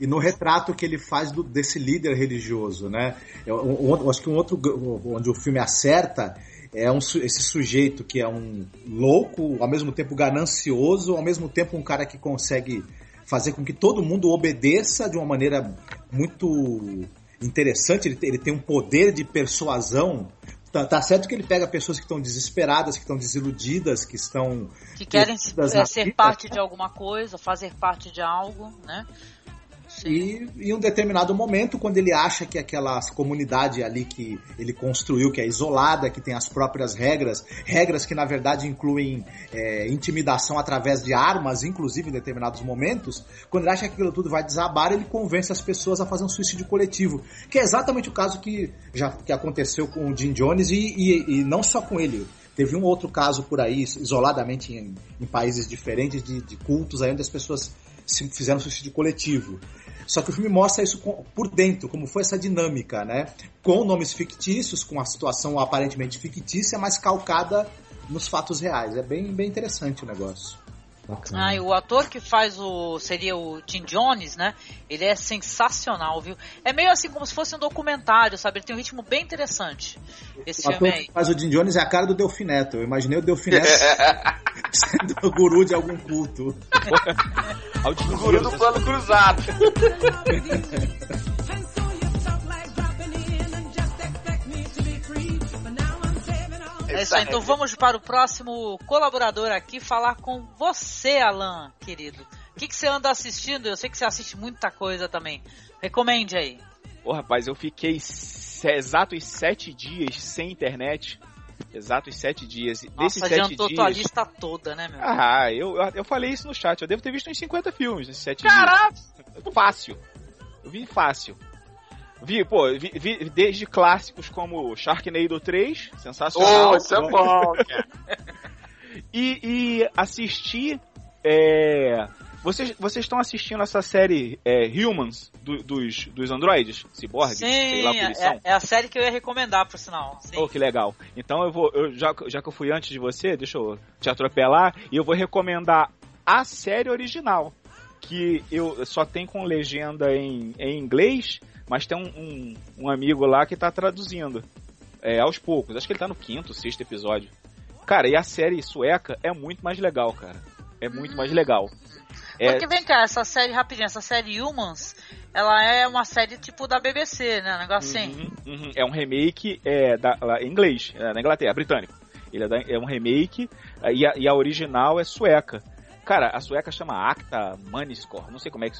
E no retrato que ele faz do- desse líder religioso, né? Eu, eu- eu acho que um outro onde o filme acerta é um, esse sujeito que é um louco, ao mesmo tempo ganancioso, ao mesmo tempo um cara que consegue fazer com que todo mundo obedeça de uma maneira muito interessante. Ele, tem- ele tem um poder de persuasão. Tá, tá certo que ele pega pessoas que estão desesperadas, que estão desiludidas, que estão Que querem é, ser vida. parte de alguma coisa, fazer parte de algo, né? E em um determinado momento, quando ele acha que aquela comunidade ali que ele construiu, que é isolada, que tem as próprias regras, regras que na verdade incluem é, intimidação através de armas, inclusive em determinados momentos, quando ele acha que aquilo tudo vai desabar, ele convence as pessoas a fazer um suicídio coletivo, que é exatamente o caso que já que aconteceu com o Jim Jones e, e- e não só com ele. Teve um outro caso por aí, isoladamente em, em países diferentes, de, de cultos aí onde as pessoas se fizeram suicídio coletivo. Só que o filme mostra isso por dentro, como foi essa dinâmica, né? Com nomes fictícios, com a situação aparentemente fictícia, mas calcada nos fatos reais. É bem, bem interessante o negócio. Bacana. Ah, e o ator que faz o. seria o Jim Jones, né? Ele é sensacional, viu? É meio assim como se fosse um documentário, sabe? Ele tem um ritmo bem interessante. Esse O filme ator aí. que faz o Jim Jones é a cara do Delfineto. Eu imaginei o Delfineto [laughs] sendo o guru de algum culto. O guru do plano cruzado. [laughs] É isso aí, então vamos para o próximo colaborador aqui falar com você, Alan, querido. O que, que você anda assistindo? Eu sei que você assiste muita coisa também. Recomende aí. Pô, rapaz, eu fiquei exatos sete dias sem internet. Exatos sete dias. E Desses Nossa, sete adiantou dias. tua lista toda, né, meu? Ah, eu, eu, falei isso no chat. Eu devo ter visto uns 50 filmes nesses sete Caraca! dias. Fácil. Eu vi fácil. Vi, pô, vi, vi desde clássicos como Sharknado 3, sensacional. Oh, isso é bom, cara. [laughs] E, e assisti. É, vocês, vocês estão assistindo essa série é, Humans do- dos, dos androides? Cyborgs? sei lá é, é a série que eu ia recomendar, por sinal. Sim. Oh, que legal. Então eu vou, eu, já, já que eu fui antes de você, deixa eu te atropelar, e eu vou recomendar a série original, que eu só tem com legenda em, em inglês, mas tem um, um, um amigo lá que tá traduzindo. É, aos poucos. Acho que ele tá no quinto, sexto episódio. Cara, e a série sueca é muito mais legal, cara. É muito mais legal. É... Porque vem cá, essa série, rapidinho, essa série Humans, ela é uma série tipo da BBC, né? Um negócio assim. Uhum, uhum. É um remake é, da, lá, em inglês, é, na Inglaterra, britânico. Ele é, da, é um remake e a, e a original é sueca. Cara, a sueca chama Acta Maniscore. Não sei como é que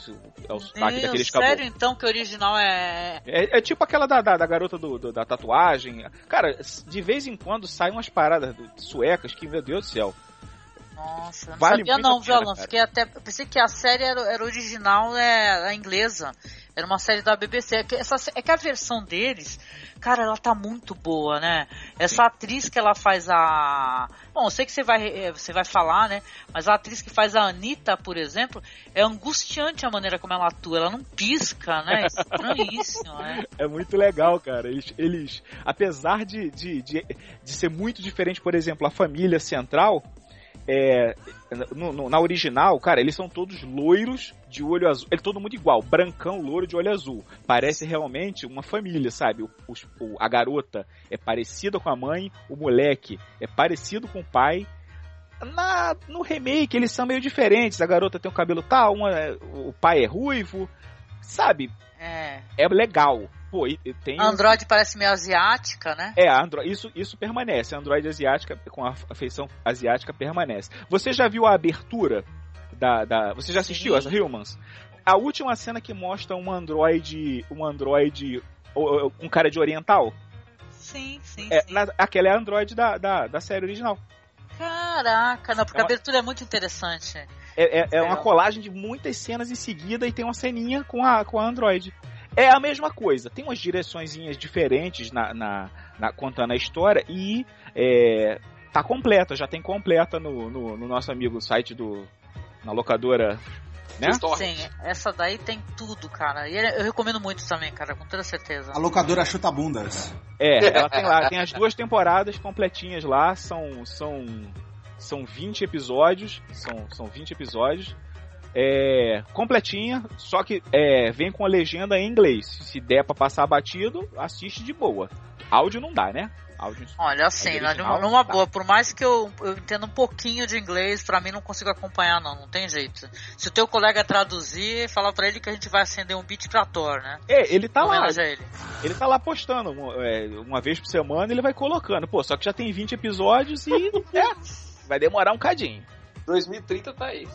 é o sotaque daqueles caboclos. Sério, então, que o original é... É, é tipo aquela da, da, da garota do, do, da tatuagem. Cara, de vez em quando saem umas paradas suecas que, meu Deus do céu. Nossa, não vale sabia não, viu, Fiquei até. Pensei que a série era, era original, é, a inglesa. Era uma série da BBC. É que, essa, é que a versão deles, cara, ela tá muito boa, né? Essa Sim. atriz que ela faz a. Bom, eu sei que você vai, eh, você vai falar, né? Mas a atriz que faz a Anitta, por exemplo, é angustiante a maneira como ela atua. Ela não pisca, né? É estranhíssimo, né? [laughs] É muito legal, cara. Eles, eles apesar de, de, de, de ser muito diferente, por exemplo, a família central é, no, no, na original, cara, eles são todos loiros de olho azul. É todo mundo igual, brancão, loiro de olho azul. Parece realmente uma família, sabe? O, o, a garota é parecida com a mãe, o moleque é parecido com o pai. Na, no remake eles são meio diferentes. A garota tem o cabelo tal, uma, o pai é ruivo. Sabe? É. É legal. Pô, e, e tem. A Android parece meio asiática, né? É, Android, isso, isso permanece. A Android asiática, com a feição asiática, permanece. Você já viu a abertura da. da você já assistiu Sim. as Humans? A última cena que mostra um Android. Um Android. Um cara de oriental? Sim, sim. É, sim. Na, aquela é a Android da, da, da série original. Caraca, não, porque é uma... a abertura é muito interessante. É, é, é, uma colagem de muitas cenas em seguida e tem uma ceninha com a, com a Android. É a mesma coisa. Tem umas direçõezinhas diferentes na, na, na contando a história e é, tá completa, já tem completa no, no, no nosso amigo site do na locadora né? Sim, essa daí tem tudo, cara. E eu recomendo muito também, cara, com toda certeza. A locadora chuta bundas. É, ela tem lá, tem as duas temporadas completinhas lá, são são são 20 episódios, são são 20 episódios é, completinha, só que é, vem com a legenda em inglês. Se der pra passar batido, assiste de boa. Áudio não dá, né? Áudio, Olha, assim, original, numa boa, por mais que eu, eu entenda um pouquinho de inglês, para mim não consigo acompanhar, não, não tem jeito. Se o teu colega traduzir, falar para ele que a gente vai acender um beat pra Thor, né? É, ele tá lá. Ele. ele tá lá postando uma, é, uma vez por semana, ele vai colocando. Pô, só que já tem 20 episódios e [laughs] é, vai demorar um cadinho. 2030 tá aí.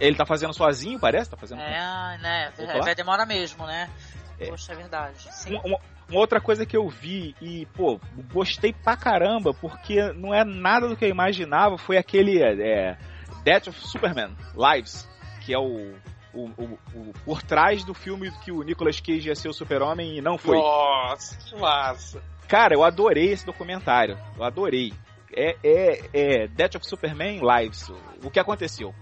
Ele tá fazendo sozinho, parece? Tá fazendo é, né? É, vai demorar mesmo, né? É. Poxa, é verdade. Uma, uma, uma, outra coisa que eu vi e, pô, gostei pra caramba, porque não é nada do que eu imaginava, foi aquele é, Death of Superman Lives, que é o, o, o, o, por trás do filme que o Nicolas Cage ia ser o super-homem e não foi. Nossa, que massa! Cara, eu adorei esse documentário. Eu adorei. É, é, é Death of Superman Lives. O que aconteceu?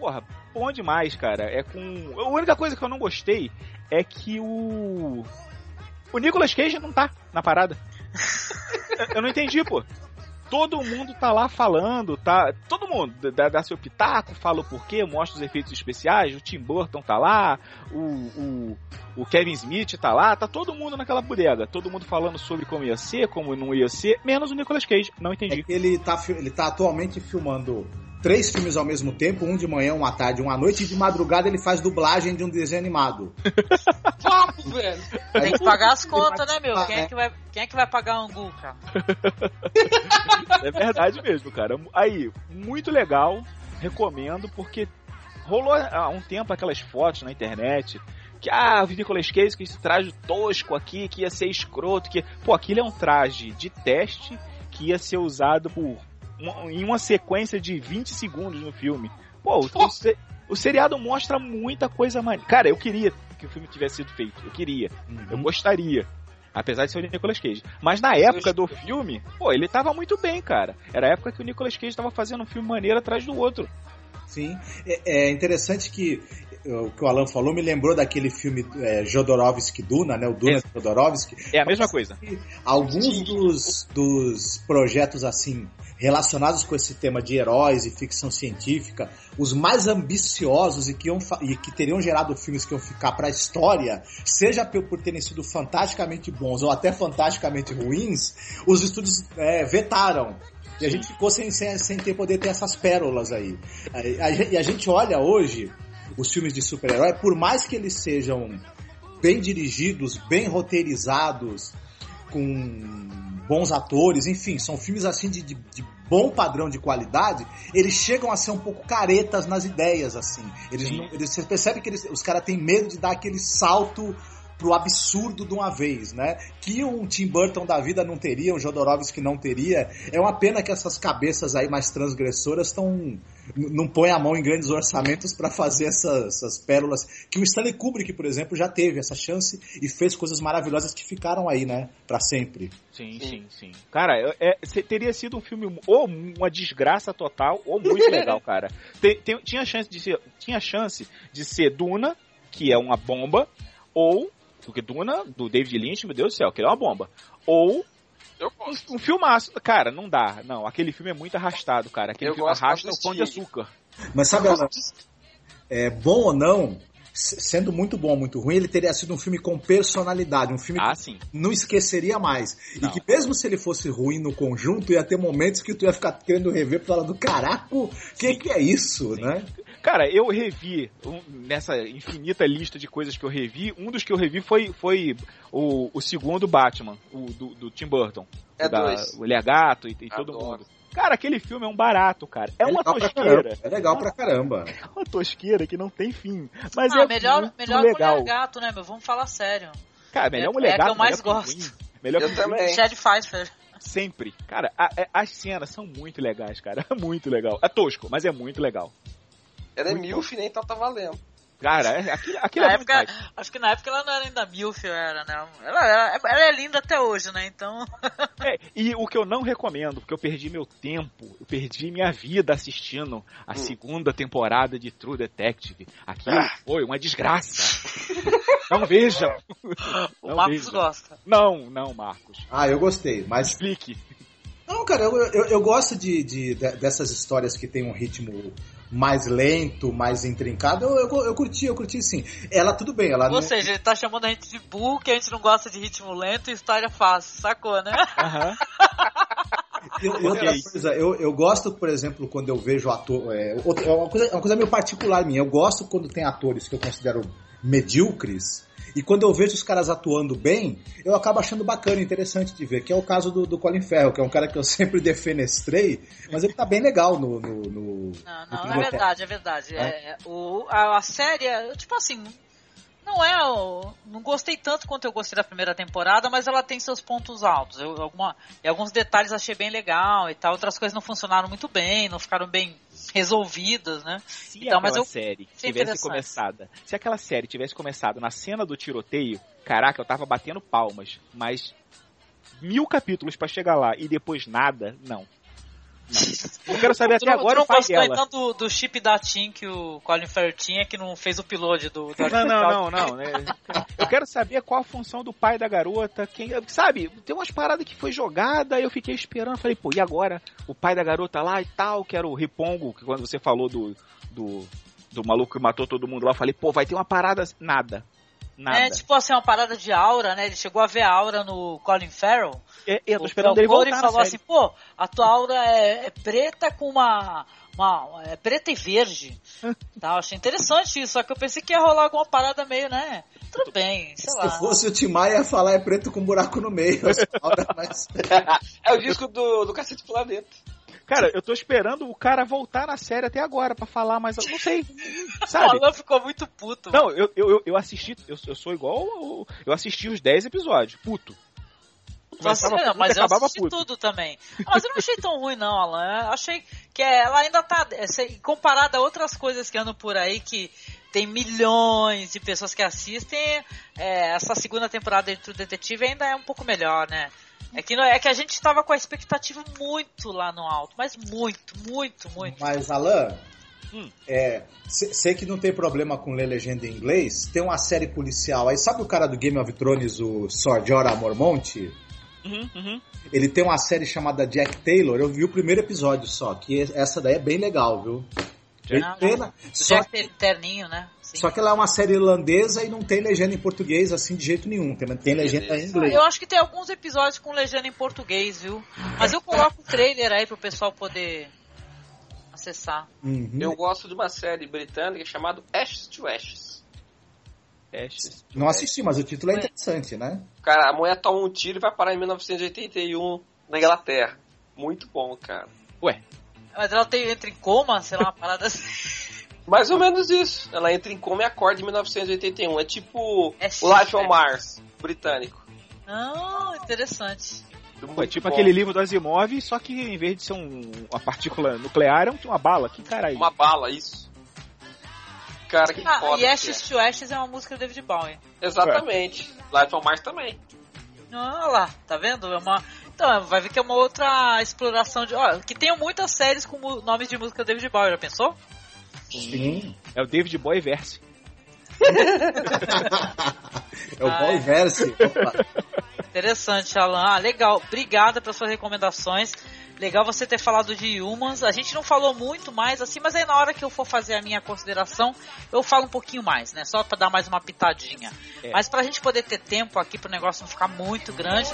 Porra, bom demais, cara. É com. A única coisa que eu não gostei é que o. O Nicolas Cage não tá na parada. [laughs] eu não entendi, pô. Todo mundo tá lá falando, tá. Todo mundo dá, dá seu pitaco, fala o porquê, mostra os efeitos especiais. O Tim Burton tá lá, o, o, o Kevin Smith tá lá, tá todo mundo naquela bodega. Todo mundo falando sobre como ia ser, como não ia ser, menos o Nicolas Cage. Não entendi. É ele, tá, ele tá atualmente filmando três filmes ao mesmo tempo, um de manhã, um à tarde, um à noite, e de madrugada ele faz dublagem de um desenho animado. [laughs] Papo, velho. Tem que pagar as contas, né, meu? Quem é, que vai, quem é que vai pagar o angu, cara? [laughs] É verdade mesmo, cara. Aí, muito legal, recomendo, porque rolou há um tempo aquelas fotos na internet que ah, o Nicolas Cage com esse traje tosco aqui, que ia ser escroto, que pô, aquilo é um traje de teste que ia ser usado por em uma sequência de 20 segundos no filme. Pô, o, o seriado mostra muita coisa maneira. Cara, eu queria que o filme tivesse sido feito. Eu queria. Uhum. Eu gostaria. Apesar de ser o Nicolas Cage. Mas na época do filme, pô, ele tava muito bem, cara. Era a época que o Nicolas Cage tava fazendo um filme maneiro atrás do outro. Sim. É, é interessante que o que o Alan falou me lembrou daquele filme é, Jodorowsky Duna, né? O Duna É. Jodorowsky. É a mesma coisa. Alguns dos, dos projetos assim relacionados com esse tema de heróis e ficção científica, os mais ambiciosos e que, iam e que teriam gerado filmes que iam ficar para a história, seja por, por terem sido fantasticamente bons ou até fantasticamente ruins, os estúdios é, vetaram. E a gente ficou sem, sem, sem ter poder ter essas pérolas aí. E a gente olha hoje os filmes de super-herói, por mais que eles sejam bem dirigidos, bem roteirizados, com bons atores, enfim, são filmes assim de, de- de bom padrão de qualidade, eles chegam a ser um pouco caretas nas ideias, assim. Eles, não, eles você percebe que eles- os caras têm medo de dar aquele salto pro absurdo de uma vez, né? Que um Tim Burton da vida não teria, um Jodorowsky não teria. É uma pena que essas cabeças aí mais transgressoras estão não põem a mão em grandes orçamentos para fazer essas, essas pérolas que o Stanley Kubrick, por exemplo, já teve essa chance e fez coisas maravilhosas que ficaram aí, né, para sempre. Sim, sim, sim. Cara, é- teria sido um filme ou uma desgraça total ou muito [laughs] legal, cara. Tem- tem- tinha chance de ser, tinha chance de ser Duna, que é uma bomba, ou porque Duna do David Lynch, meu Deus do céu, que é uma bomba. Ou Eu gosto. um, um filmaço. Cara, não dá. Não, aquele filme é muito arrastado, cara. Aquele Eu filme arrasta o do pão de açúcar. Mas sabe, Alan, é, bom ou não, sendo muito bom ou muito ruim, ele teria sido um filme com personalidade, um filme Ah, que sim. não esqueceria mais. Não. E que mesmo se ele fosse ruim no conjunto, ia ter momentos que tu ia ficar querendo rever falando, caraca, o que que é isso, Sim. né? Cara, eu revi, um- nessa infinita lista de coisas que eu revi, um dos que eu revi foi, foi o, o segundo Batman, o do, do Tim Burton. É o da, dois. O Ele é gato e, e todo mundo. Cara, aquele filme é um barato, cara. É, uma legal pra tosqueira. É legal pra caramba. É uma tosqueira que não tem fim. Mas ah, é melhor, muito melhor legal. Mulher Gato, né, meu? Vamos falar sério. Cara, melhor É- mulher é a que gato, eu mais gosto. pinguim, Melhor Eu também. Chad Pfeiffer. Sempre. Cara, a- a- as cenas são muito legais, cara. É [laughs] muito legal. É tosco, mas é muito legal. Ela é milf, né? Então tá valendo. Cara, é- aquilo, aquilo Na é época, acho que na época ela não era ainda milf, era, né? Ela, ela, ela é linda até hoje, né? Então, [laughs] É, e o que eu não recomendo, porque eu perdi meu tempo, eu perdi minha vida assistindo a segunda temporada de True Detective. Aquilo foi uma desgraça. [laughs] não vejam. o Não Marcos veja. gosta. Não, não, Marcos. Ah, eu gostei, mas Explique. Não, cara, eu, eu, eu gosto de, de- de- dessas histórias que tem um ritmo mais lento, mais intrincado. Eu, eu, eu curti, eu curti sim. Ela, tudo bem, ela Ou não. seja, ele tá chamando a gente de burro, que a gente não gosta de ritmo lento e história fácil, sacou, né? Aham. [laughs] E, e outra coisa, eu, eu gosto, por exemplo, quando eu vejo ator. É, outra- é uma, coisa, é uma coisa meio particular minha. Eu gosto quando tem atores que eu considero medíocres. E quando eu vejo os caras atuando bem, eu acabo achando bacana, interessante de ver. Que é o caso do, do Colin Farrell, que é um cara que eu [laughs] sempre defenestrei, mas ele tá bem legal no. no, no Não, no não, é Biblioteca. verdade, é verdade. É, o, a, a série, é, tipo assim, não é o. Não gostei tanto quanto eu gostei da primeira temporada, mas ela tem seus pontos altos. Eu, alguma, e alguns detalhes achei bem legal e tal. Outras coisas não funcionaram muito bem, não ficaram bem resolvidas, né? Se Então, mas aquela eu- série tivesse começada, se aquela série tivesse começado na cena do tiroteio, caraca, eu tava batendo palmas, mas mil capítulos pra chegar lá e depois nada, não. Eu quero saber Tu até não- agora tu não gostou então do, do chip da Tim que o Colin Farrell tinha, que não fez o piloto do, do Não, não, não, não. né? Eu quero saber qual a função do pai da garota. Quem, sabe, tem umas paradas que foi jogada, eu fiquei esperando. Falei, pô, e agora? O pai da garota lá e tal, que era o Ripongo, que quando você falou do, do, do maluco que matou todo mundo lá, eu falei, pô, vai ter uma parada. Nada. Nada. É tipo assim, uma parada de aura, né? Ele chegou a ver a aura no Colin Farrell. É, eu tô O esperando ele voltar na falou série. assim, pô, a tua aura é, é preta com uma. uma é preta e verde. [laughs] tá, eu achei interessante isso, só que eu pensei que ia rolar alguma parada meio, né? Tudo bem, sei Se lá. fosse o Timaya, ia falar é preto com buraco no meio. hora, [laughs] mas- [laughs] É o disco do, do Cacete Planeta. Cara, eu tô esperando o cara voltar na série até agora pra falar, mas eu não sei. [laughs] O Sabe? Alan ficou muito puto. Não, eu, eu, eu- assisti, eu, eu sou igual. ao- Eu assisti os 10 episódios, puto. Não, puto, mas eu assisti puto. tudo também. Ah, Mas eu não achei tão ruim, não, Alan. Eu achei que ela ainda tá. é, Comparada a outras coisas que andam por aí, que tem milhões de pessoas que assistem, é, essa segunda temporada de True Detective ainda é um pouco melhor, né? É que, não- é que a gente tava com a expectativa muito lá no alto, mas muito, muito, muito. Mas, Alan, É, se- sei que não tem problema com ler legenda em inglês. Tem uma série policial aí. Sabe o cara do Game of Thrones, o Sor Jorah Mormont? Uhum, uhum. Ele tem uma série chamada Jack Taylor. Eu vi o primeiro episódio só, que essa daí é bem legal, viu? Bem pena. O Só, Ter- Terninho, né? Sim. só que ela é uma série irlandesa e não tem legenda em português assim de jeito nenhum. Tem, tem legenda em inglês. Eu acho que tem alguns episódios com legenda em português, viu? Mas eu coloco o trailer aí pro pessoal poder acessar. Uhum. Eu gosto de uma série britânica chamada Ashes to Ashes. Ashes. Não assisti, mas o título é interessante, né? Cara, a mulher toma um tiro e vai parar em 1981 na Inglaterra. Muito bom, cara. Ué, Mas ela tem, entra em coma, sei lá, uma parada assim. [laughs] Mais ou menos isso. Ela entra em coma e acorda em 1981. É tipo É o Life on. Mars britânico. Ah, interessante. Ué, tipo aquele livro do Asimov, só que em vez de ser um- uma partícula nuclear, é um- uma bala. Que caralho. Uma bala, isso. Cara, que Ah, foda. e Ashes to Ashes é uma música do David Bowie. é. Exatamente. Life on Mars também. Ah lá, tá vendo? É uma... Então, vai ver que é uma outra exploração de... Ó, que tem muitas séries com nomes de música David Bowie, já pensou? Sim. É o David Boy Verse. É o Ah, Boy é. Verse. Opa. Interessante, Alan. Ah, legal. Obrigada pelas suas recomendações. Legal você ter falado de Humans. A gente não falou muito mais assim, mas aí na hora que eu for fazer a minha consideração, eu falo um pouquinho mais, né? Só pra dar mais uma pitadinha. É. Mas pra gente poder ter tempo aqui pro negócio não ficar muito grande.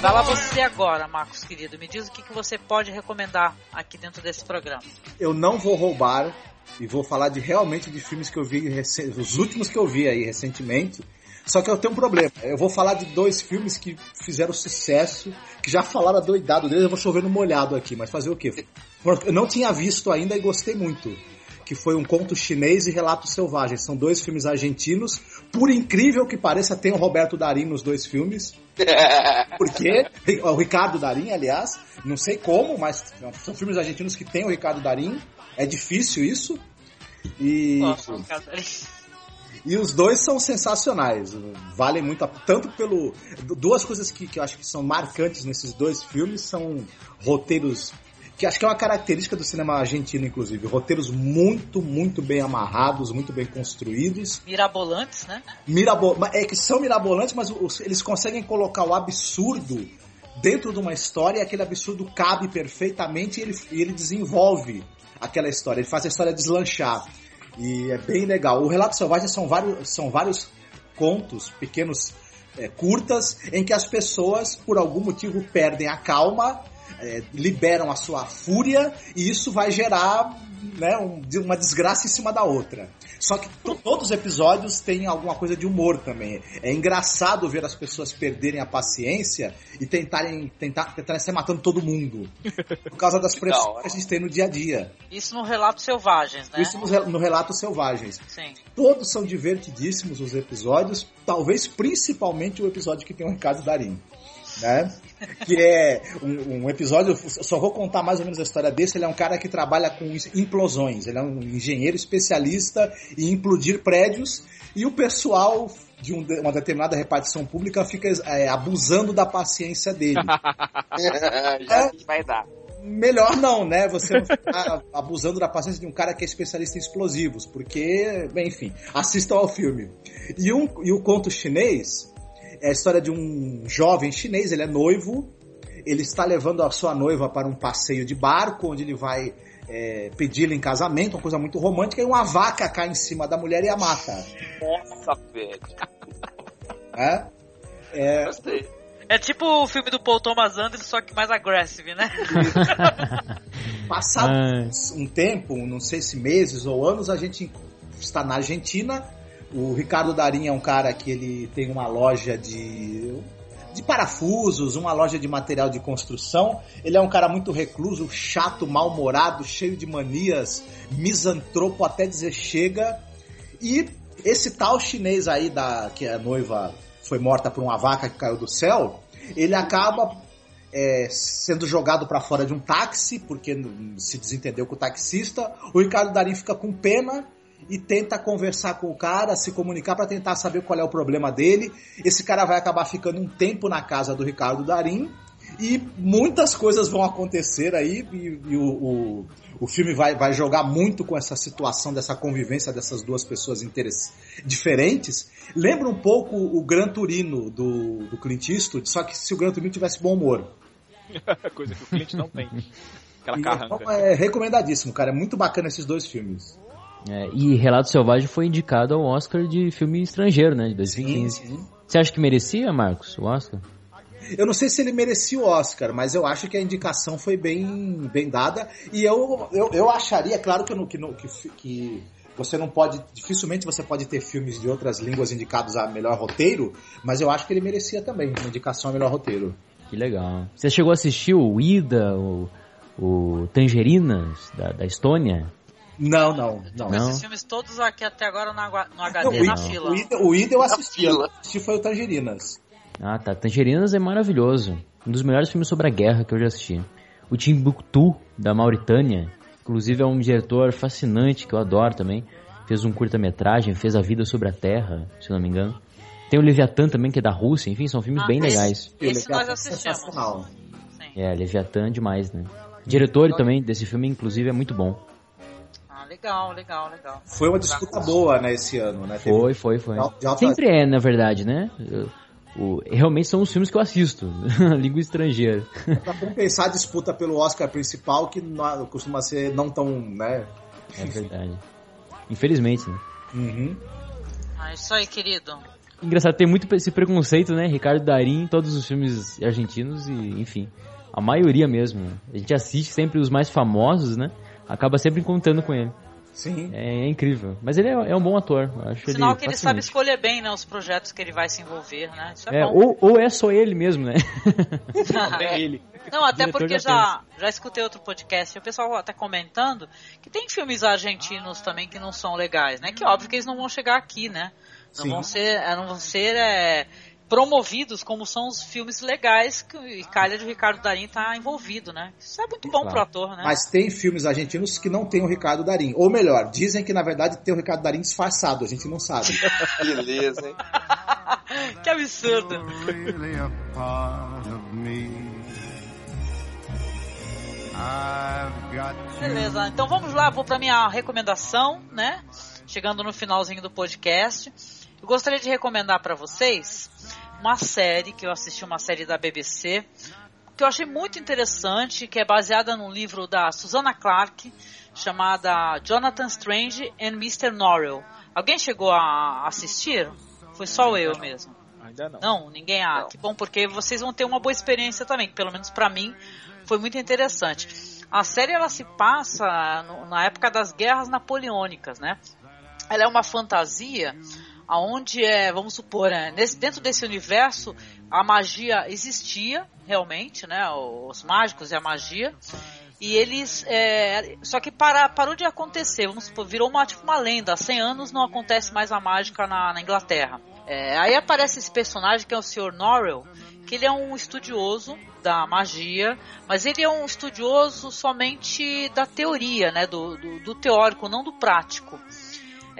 Vai lá você agora, Marcos querido. Me diz o que, que você pode recomendar aqui dentro desse programa. Eu não vou roubar e vou falar de realmente de filmes que eu vi, os últimos que eu vi aí recentemente. Só que eu tenho um problema. Eu vou falar de dois filmes que fizeram sucesso, que já falaram doidado deles. Eu vou chover no molhado aqui, mas fazer o quê? Eu não tinha visto ainda e gostei muito. Que foi um conto chinês e Relatos Selvagens. São dois filmes argentinos. Por incrível que pareça, tem o Roberto Darim nos dois filmes. [laughs] Porque o Ricardo Darim, aliás, não sei como, mas são filmes argentinos que tem o Ricardo Darim. É difícil isso. E, Nossa, cara. E os dois são sensacionais. Valem muito a, tanto pelo duas coisas que, que eu acho que são marcantes nesses dois filmes são roteiros que acho que é uma característica do cinema argentino, inclusive. Roteiros muito, muito bem amarrados, muito bem construídos. Mirabolantes, né? Mirabo é que são mirabolantes, mas eles conseguem colocar o absurdo dentro de uma história e aquele absurdo cabe perfeitamente e ele, e ele desenvolve aquela história, ele faz a história deslanchar. E é bem legal. O Relato Selvagem são vários, são vários contos, pequenos é, curtas, em que as pessoas, por algum motivo, perdem a calma, é, liberam a sua fúria, e isso vai gerar né, um- uma desgraça em cima da outra. Só que to- todos os episódios têm alguma coisa de humor também. É engraçado ver as pessoas perderem a paciência e tentarem, tentar, tentarem sair matando todo mundo. Por causa das pressões que a gente tem no dia a dia. Isso no Relatos Selvagens, né? Isso no, no Relatos Selvagens. Sim. Todos são divertidíssimos os episódios, talvez principalmente o episódio que tem o Ricardo Darim. Né? Que é um, um episódio, só vou contar mais ou menos a história desse. Ele é um cara que trabalha com implosões, ele é um engenheiro especialista em implodir prédios e o pessoal de um uma determinada repartição pública fica é, abusando da paciência dele. [laughs] Já que vai dar. Melhor não, né? Você não ficar abusando da paciência de um cara que é especialista em explosivos, porque, bem, enfim, assistam ao filme. E, um, e o conto chinês é a história de um jovem chinês, ele é noivo, ele está levando a sua noiva para um passeio de barco, onde ele vai é, pedi-la em casamento, uma coisa muito romântica, e uma vaca cai em cima da mulher e a mata. Nossa, velho. Né? É, Gostei. É tipo o filme do Paul Thomas Anderson, só que mais agressivo, né? [laughs] Passado Ai. um tempo, não sei se meses ou anos, a gente está na Argentina. O Ricardo Darim é um cara que ele tem uma loja de de parafusos, uma loja de material de construção. Ele é um cara muito recluso, chato, mal-humorado, cheio de manias, misantropo até dizer chega. E esse tal chinês aí da que a noiva foi morta por uma vaca que caiu do céu, ele acaba é, sendo jogado para fora de um táxi, porque se desentendeu com o taxista. O Ricardo Darim fica com pena e tenta conversar com o cara, se comunicar para tentar saber qual é o problema dele. Esse cara vai acabar ficando um tempo na casa do Ricardo Darim E muitas coisas vão acontecer aí, e, e o, o, o, filme vai, vai jogar muito com essa situação dessa convivência dessas duas pessoas diferentes. Lembra um pouco o Gran Turino do, do Clint Eastwood, só que se o Gran Turino tivesse bom humor. [laughs] Coisa que o Clint não tem. Aquela carranca. Então é recomendadíssimo, cara. É muito bacana esses dois filmes. É, e Relato Selvagem foi indicado ao Oscar de filme estrangeiro, né? De 2015. Sim, sim. Você acha que merecia, Marcos, o Oscar? Eu não sei se ele merecia o Oscar, mas eu acho que a indicação foi bem, bem dada. E eu, eu, eu acharia, claro que, que, que, que você não pode, dificilmente você pode ter filmes de outras línguas indicados a melhor roteiro, mas eu acho que ele merecia também uma indicação a melhor roteiro. Que legal. Você chegou a assistir o Ida, o, o Tangerinas, da, da Estônia? Não, não, não. não. Esses filmes todos aqui até agora no, no HD, não, na não. fila. O Ida, o Ida eu assisti, eu assisti foi o Tangerinas. Ah, tá. Tangerinas é maravilhoso. Um dos melhores filmes sobre a guerra que eu já assisti. O Timbuktu, da Mauritânia. Inclusive é um diretor fascinante que eu adoro também. Fez um curta-metragem, fez A Vida sobre a Terra, se não me engano. Tem o Leviatã também, que é da Rússia. Enfim, são filmes ah, bem esse, legais. Esse nós assistimos. É, Leviatã demais, né? O diretor também desse filme, inclusive, é muito bom. Legal, legal, legal. Foi uma disputa boa, né, esse ano, né? Foi, foi, foi. Sempre é, na verdade, né? O, realmente são os filmes que eu assisto, [laughs] língua estrangeira. Pra compensar a disputa pelo Oscar principal, que não, costuma ser não tão, né? É verdade. Infelizmente, né? Uhum. Ah, isso aí, querido. Engraçado, tem muito esse preconceito, né? Ricardo Darim em todos os filmes argentinos e, enfim, a maioria mesmo. A gente assiste sempre os mais famosos, né? Acaba sempre encontrando com ele. Sim. É, é, incrível. Mas ele é, é, um bom ator. Acho Sinal ele que ele sabe escolher bem né, os projetos que ele vai se envolver, né? Isso é, é ou, ou, é só ele mesmo, né? [laughs] É ele. Não, até porque já, já escutei outro podcast e o pessoal até comentando que tem filmes argentinos também que não são legais, né? Que óbvio que eles não vão chegar aqui, né? Não Sim. vão ser, não vão ser é, promovidos como são os filmes legais que o calha de Ricardo Darim tá envolvido, né? Isso é muito bom claro. pro ator, né? Mas tem filmes argentinos que não tem o Ricardo Darim. Ou melhor, dizem que na verdade tem o Ricardo Darim disfarçado, a gente não sabe. [laughs] Beleza, hein? [laughs] que absurdo. Beleza, então vamos lá, vou pra minha recomendação, né? Chegando no finalzinho do podcast. Eu gostaria de recomendar para vocês uma série que eu assisti, uma série da BBC, que eu achei muito interessante, que é baseada num livro da Susanna Clarke, chamada Jonathan Strange and Mr. Norrell. Alguém chegou a assistir? Foi só eu mesmo. Ainda não. Não, ninguém. Ah, que bom, porque vocês vão ter uma boa experiência também, pelo menos para mim foi muito interessante. A série ela se passa no, na época das guerras napoleônicas, né? Ela é uma fantasia aonde é, vamos supor, é, nesse, dentro desse universo a magia existia realmente, né? Os mágicos e a magia. E eles. É, só que para, parou de acontecer, vamos supor, virou uma, tipo uma lenda. Há 100 anos não acontece mais a mágica na, na Inglaterra. É, aí aparece esse personagem que é o Sr. Norrell, que ele é um estudioso da magia, mas ele é um estudioso somente da teoria, né? Do, do, do teórico, não do prático.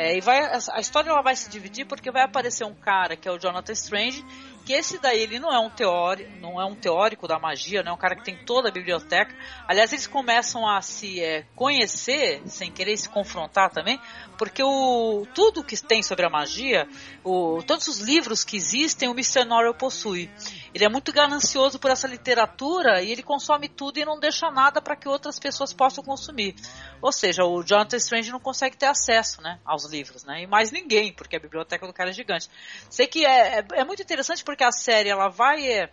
É, e vai, a história ela vai se dividir porque vai aparecer um cara que é o Jonathan Strange, que esse daí ele não é um teórico, não é um teórico da magia, não é um cara que tem toda a biblioteca. Aliás, eles começam a se é, conhecer, sem querer se confrontar também, porque o tudo que tem sobre a magia, o, todos os livros que existem, o Mr. Norrell possui. Ele é muito ganancioso por essa literatura e ele consome tudo e não deixa nada para que outras pessoas possam consumir. Ou seja, o Jonathan Strange não consegue ter acesso, né, aos livros, né? E mais ninguém, porque a biblioteca do cara é gigante. Sei que é, é, é muito interessante porque a série ela vai é,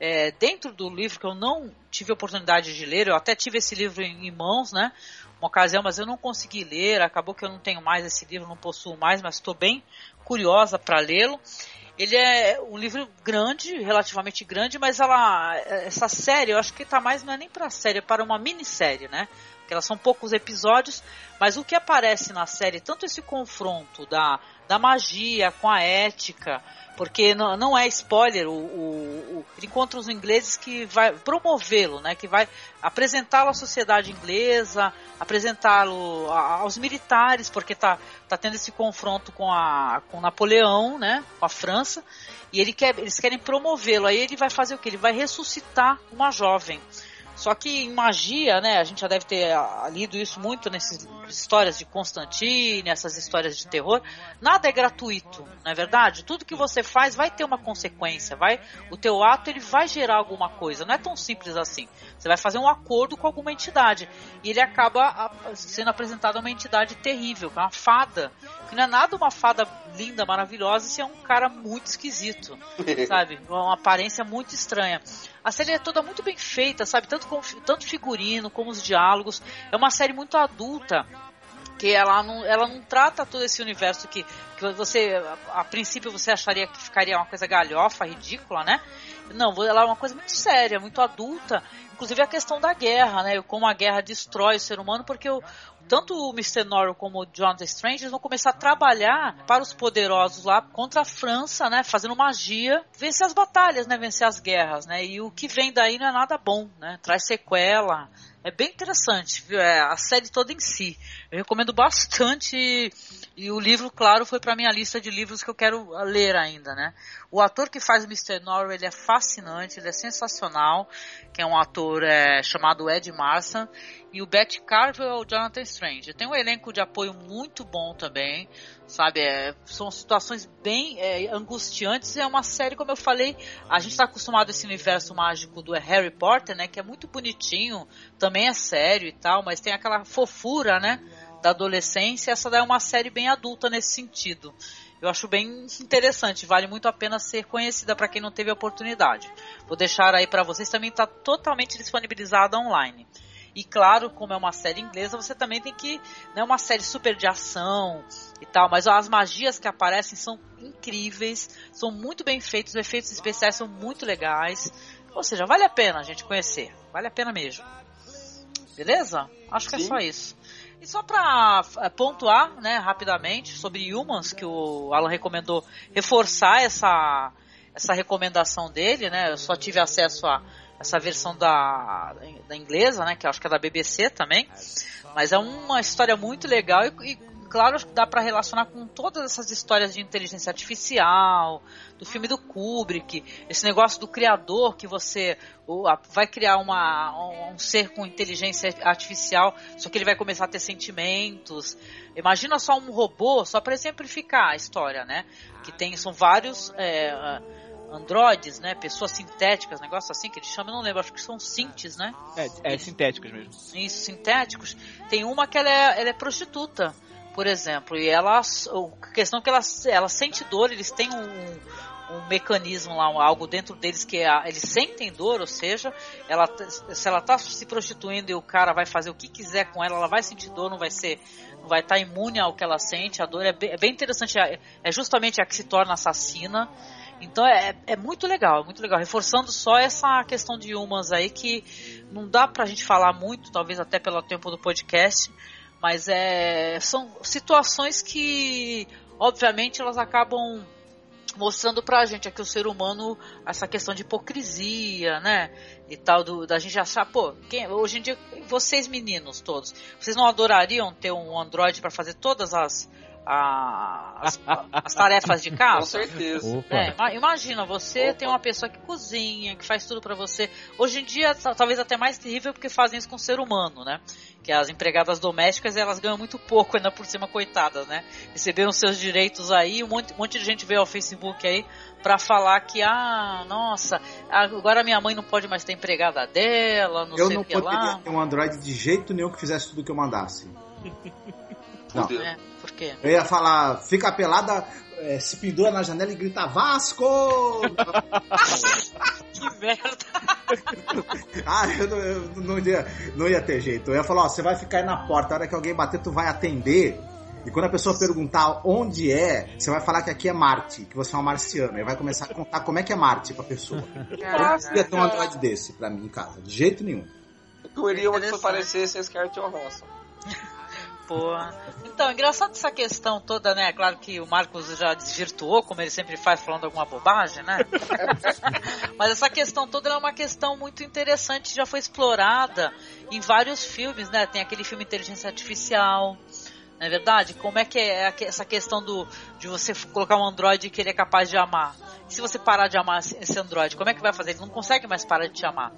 é, dentro do livro que eu não tive oportunidade de ler, eu até tive esse livro em, em mãos, né? Uma ocasião, mas eu não consegui ler. Acabou que eu não tenho mais esse livro, não possuo mais, mas estou bem curiosa para lê-lo. Ele é um livro grande, relativamente grande, mas ela, essa série, eu acho que está mais não é nem para série, é para uma minissérie, né? Porque elas são poucos episódios, mas o que aparece na série, tanto esse confronto da da magia, com a ética, porque não, não é spoiler, o, o, o, ele encontra os ingleses que vai promovê-lo, né, que vai apresentá-lo à sociedade inglesa, apresentá-lo aos militares, porque tá, tá tendo esse confronto com, a, com Napoleão, né, com a França, e ele quer, eles querem promovê-lo, aí ele vai fazer o que? Ele vai ressuscitar uma jovem. Só que em magia, né, a gente já deve ter ah, lido isso muito nessas histórias de Constantine, essas histórias de terror. Nada é gratuito, não é verdade? Tudo que você faz vai ter uma consequência, vai, o teu ato ele vai gerar alguma coisa. Não é tão simples assim. Você vai fazer um acordo com alguma entidade e ele acaba ah, sendo apresentado a uma entidade terrível, é uma fada, que não é nada uma fada linda, maravilhosa, se é um cara muito esquisito, [laughs] sabe? Uma aparência muito estranha. A série é toda muito bem feita, sabe? Tanto, com, tanto figurino como os diálogos. É uma série muito adulta que ela não, ela não trata todo esse universo que, que você, a, a, princípio, você acharia que ficaria uma coisa galhofa, ridícula, né? Não, ela é uma coisa muito séria, muito adulta. Inclusive a questão da guerra, né? Como a guerra destrói o ser humano, porque o, tanto o Mr. Norrell como o Jonathan Strange vão começar a trabalhar para os poderosos lá contra a França, né? Fazendo magia, vencer as batalhas, né? Vencer as guerras, né? E o que vem daí não é nada bom, né? Traz sequela. É bem interessante, viu? É, a série toda em si. Eu recomendo bastante. E o livro, claro, foi para minha lista de livros que eu quero ler ainda, né? O ator que faz o Mr. Norrell, ele é fascinante, ele é sensacional, que é um ator é, chamado Ed Marsan, e o Betty Carver é o Jonathan Strange. Tem um elenco de apoio muito bom também, sabe? É, são situações bem é, angustiantes. É uma série, como eu falei, a gente está acostumado a esse universo mágico do Harry Potter, né? Que é muito bonitinho, também é sério e tal, mas tem aquela fofura, né? Da adolescência. Essa daí é uma série bem adulta nesse sentido. Eu acho bem interessante, vale muito a pena ser conhecida para quem não teve a oportunidade. Vou deixar aí para vocês, também está totalmente disponibilizada online. E claro, como é uma série inglesa, você também tem que. Não é uma série super de ação e tal, mas as magias que aparecem são incríveis, são muito bem feitos, os efeitos especiais são muito legais. Ou seja, vale a pena a gente conhecer. Vale a pena mesmo. Beleza? Acho que é Sim. é só isso. E só para é, pontuar, né, rapidamente, sobre Humans, que o Alan recomendou reforçar essa, essa recomendação dele, né? Eu só tive acesso a essa versão da, da inglesa, né? Que acho que é da BBC também. Mas é uma história muito legal e, e claro, dá para relacionar com todas essas histórias de inteligência artificial, do filme do Kubrick, esse negócio do criador que você vai criar uma, um ser com inteligência artificial, só que ele vai começar a ter sentimentos. Imagina só um robô, só para exemplificar a história, né? Que tem, são vários. É, androides, né? Pessoas sintéticas, negócio assim que eles chamam, não lembro, acho que são sintes, né? É, é sintéticos mesmo. Isso, sintéticos. Tem uma que ela é, ela é prostituta, por exemplo, e ela, a questão é que ela, ela sente dor, eles têm um, um mecanismo lá, algo dentro deles que é, eles sentem dor, ou seja, ela, se ela está se prostituindo e o cara vai fazer o que quiser com ela, ela vai sentir dor, não vai ser, não vai estar tá imune ao que ela sente, a dor é bem, é bem interessante, é, é justamente a que se torna assassina. Então é, é muito legal, muito legal. Reforçando só essa questão de humans aí que não dá pra gente falar muito, talvez até pelo tempo do podcast, mas é, são situações que, obviamente, elas acabam mostrando pra gente aqui o ser humano essa questão de hipocrisia, né? E tal, do, da gente achar, pô, quem, hoje em dia, vocês meninos todos, vocês não adorariam ter um Android para fazer todas as a, as, as, tarefas de casa. [laughs] Com certeza. É, imagina, você Opa. tem uma pessoa que cozinha, que faz tudo para você. Hoje em dia, talvez até mais terrível porque fazem isso com o ser humano, né? Que as empregadas domésticas, elas ganham muito pouco ainda por cima, coitadas, né? Receberam seus direitos aí, um monte, um monte de gente veio ao Facebook aí para falar que, ah, nossa, agora minha mãe não pode mais ter empregada dela, não eu sei não o que lá. Eu não poderia ter um Android de jeito nenhum que fizesse tudo que eu mandasse. [laughs] Não. É, quê? Eu ia falar, fica pelada, é, se pendura na janela e grita Vasco! [laughs] que merda! [laughs] ah, eu, não, eu não, ia, não ia ter jeito. Eu ia falar, ó, você vai ficar aí na porta, a hora que alguém bater, tu vai atender. E quando a pessoa perguntar onde é, você vai falar que aqui é Marte, que você é uma marciana. E vai começar a contar como é que é Marte pra pessoa. Eu ia ter um Android desse pra mim em casa, de jeito nenhum. Eu queria uma que parecesse a Scarlett Johansson. Boa. Então, engraçado essa questão toda, né? Claro que o Marcos já desvirtuou, como ele sempre faz, falando alguma bobagem, né? [laughs] Mas essa questão toda é uma questão muito interessante, já foi explorada em vários filmes, né? Tem aquele filme Inteligência Artificial, não é verdade? Como é que é essa questão do de você colocar um androide que ele é capaz de amar? E se você parar de amar esse androide, como é que vai fazer? Ele não consegue mais parar de te amar.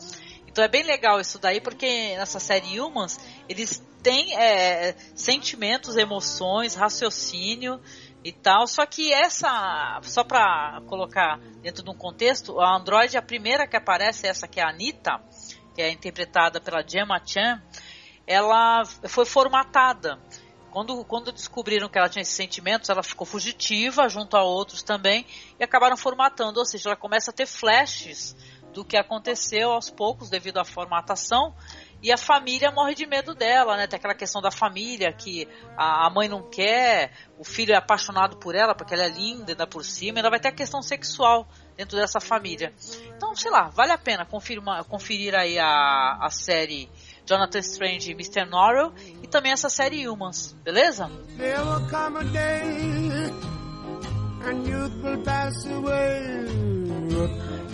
Então é bem legal isso daí, porque nessa série Humans, eles têm é, sentimentos, emoções, raciocínio e tal. Só que essa, só pra colocar dentro de um contexto, a Android, a primeira que aparece, essa que é a Anitta, que é interpretada pela Gemma Chan, ela foi formatada. Quando, quando descobriram que ela tinha esses sentimentos, ela ficou fugitiva junto a outros também e acabaram formatando, ou seja, ela começa a ter flashes do que aconteceu aos poucos devido à formatação e a família morre de medo dela, né? Tem aquela questão da família que a, mãe não quer, o filho é apaixonado por ela porque ela é linda, ainda por cima, ainda vai ter a questão sexual dentro dessa família. Então, sei lá, vale a pena conferir, uma, conferir aí a, a série Jonathan Strange e Mr. Norrell e também essa série Humans, beleza?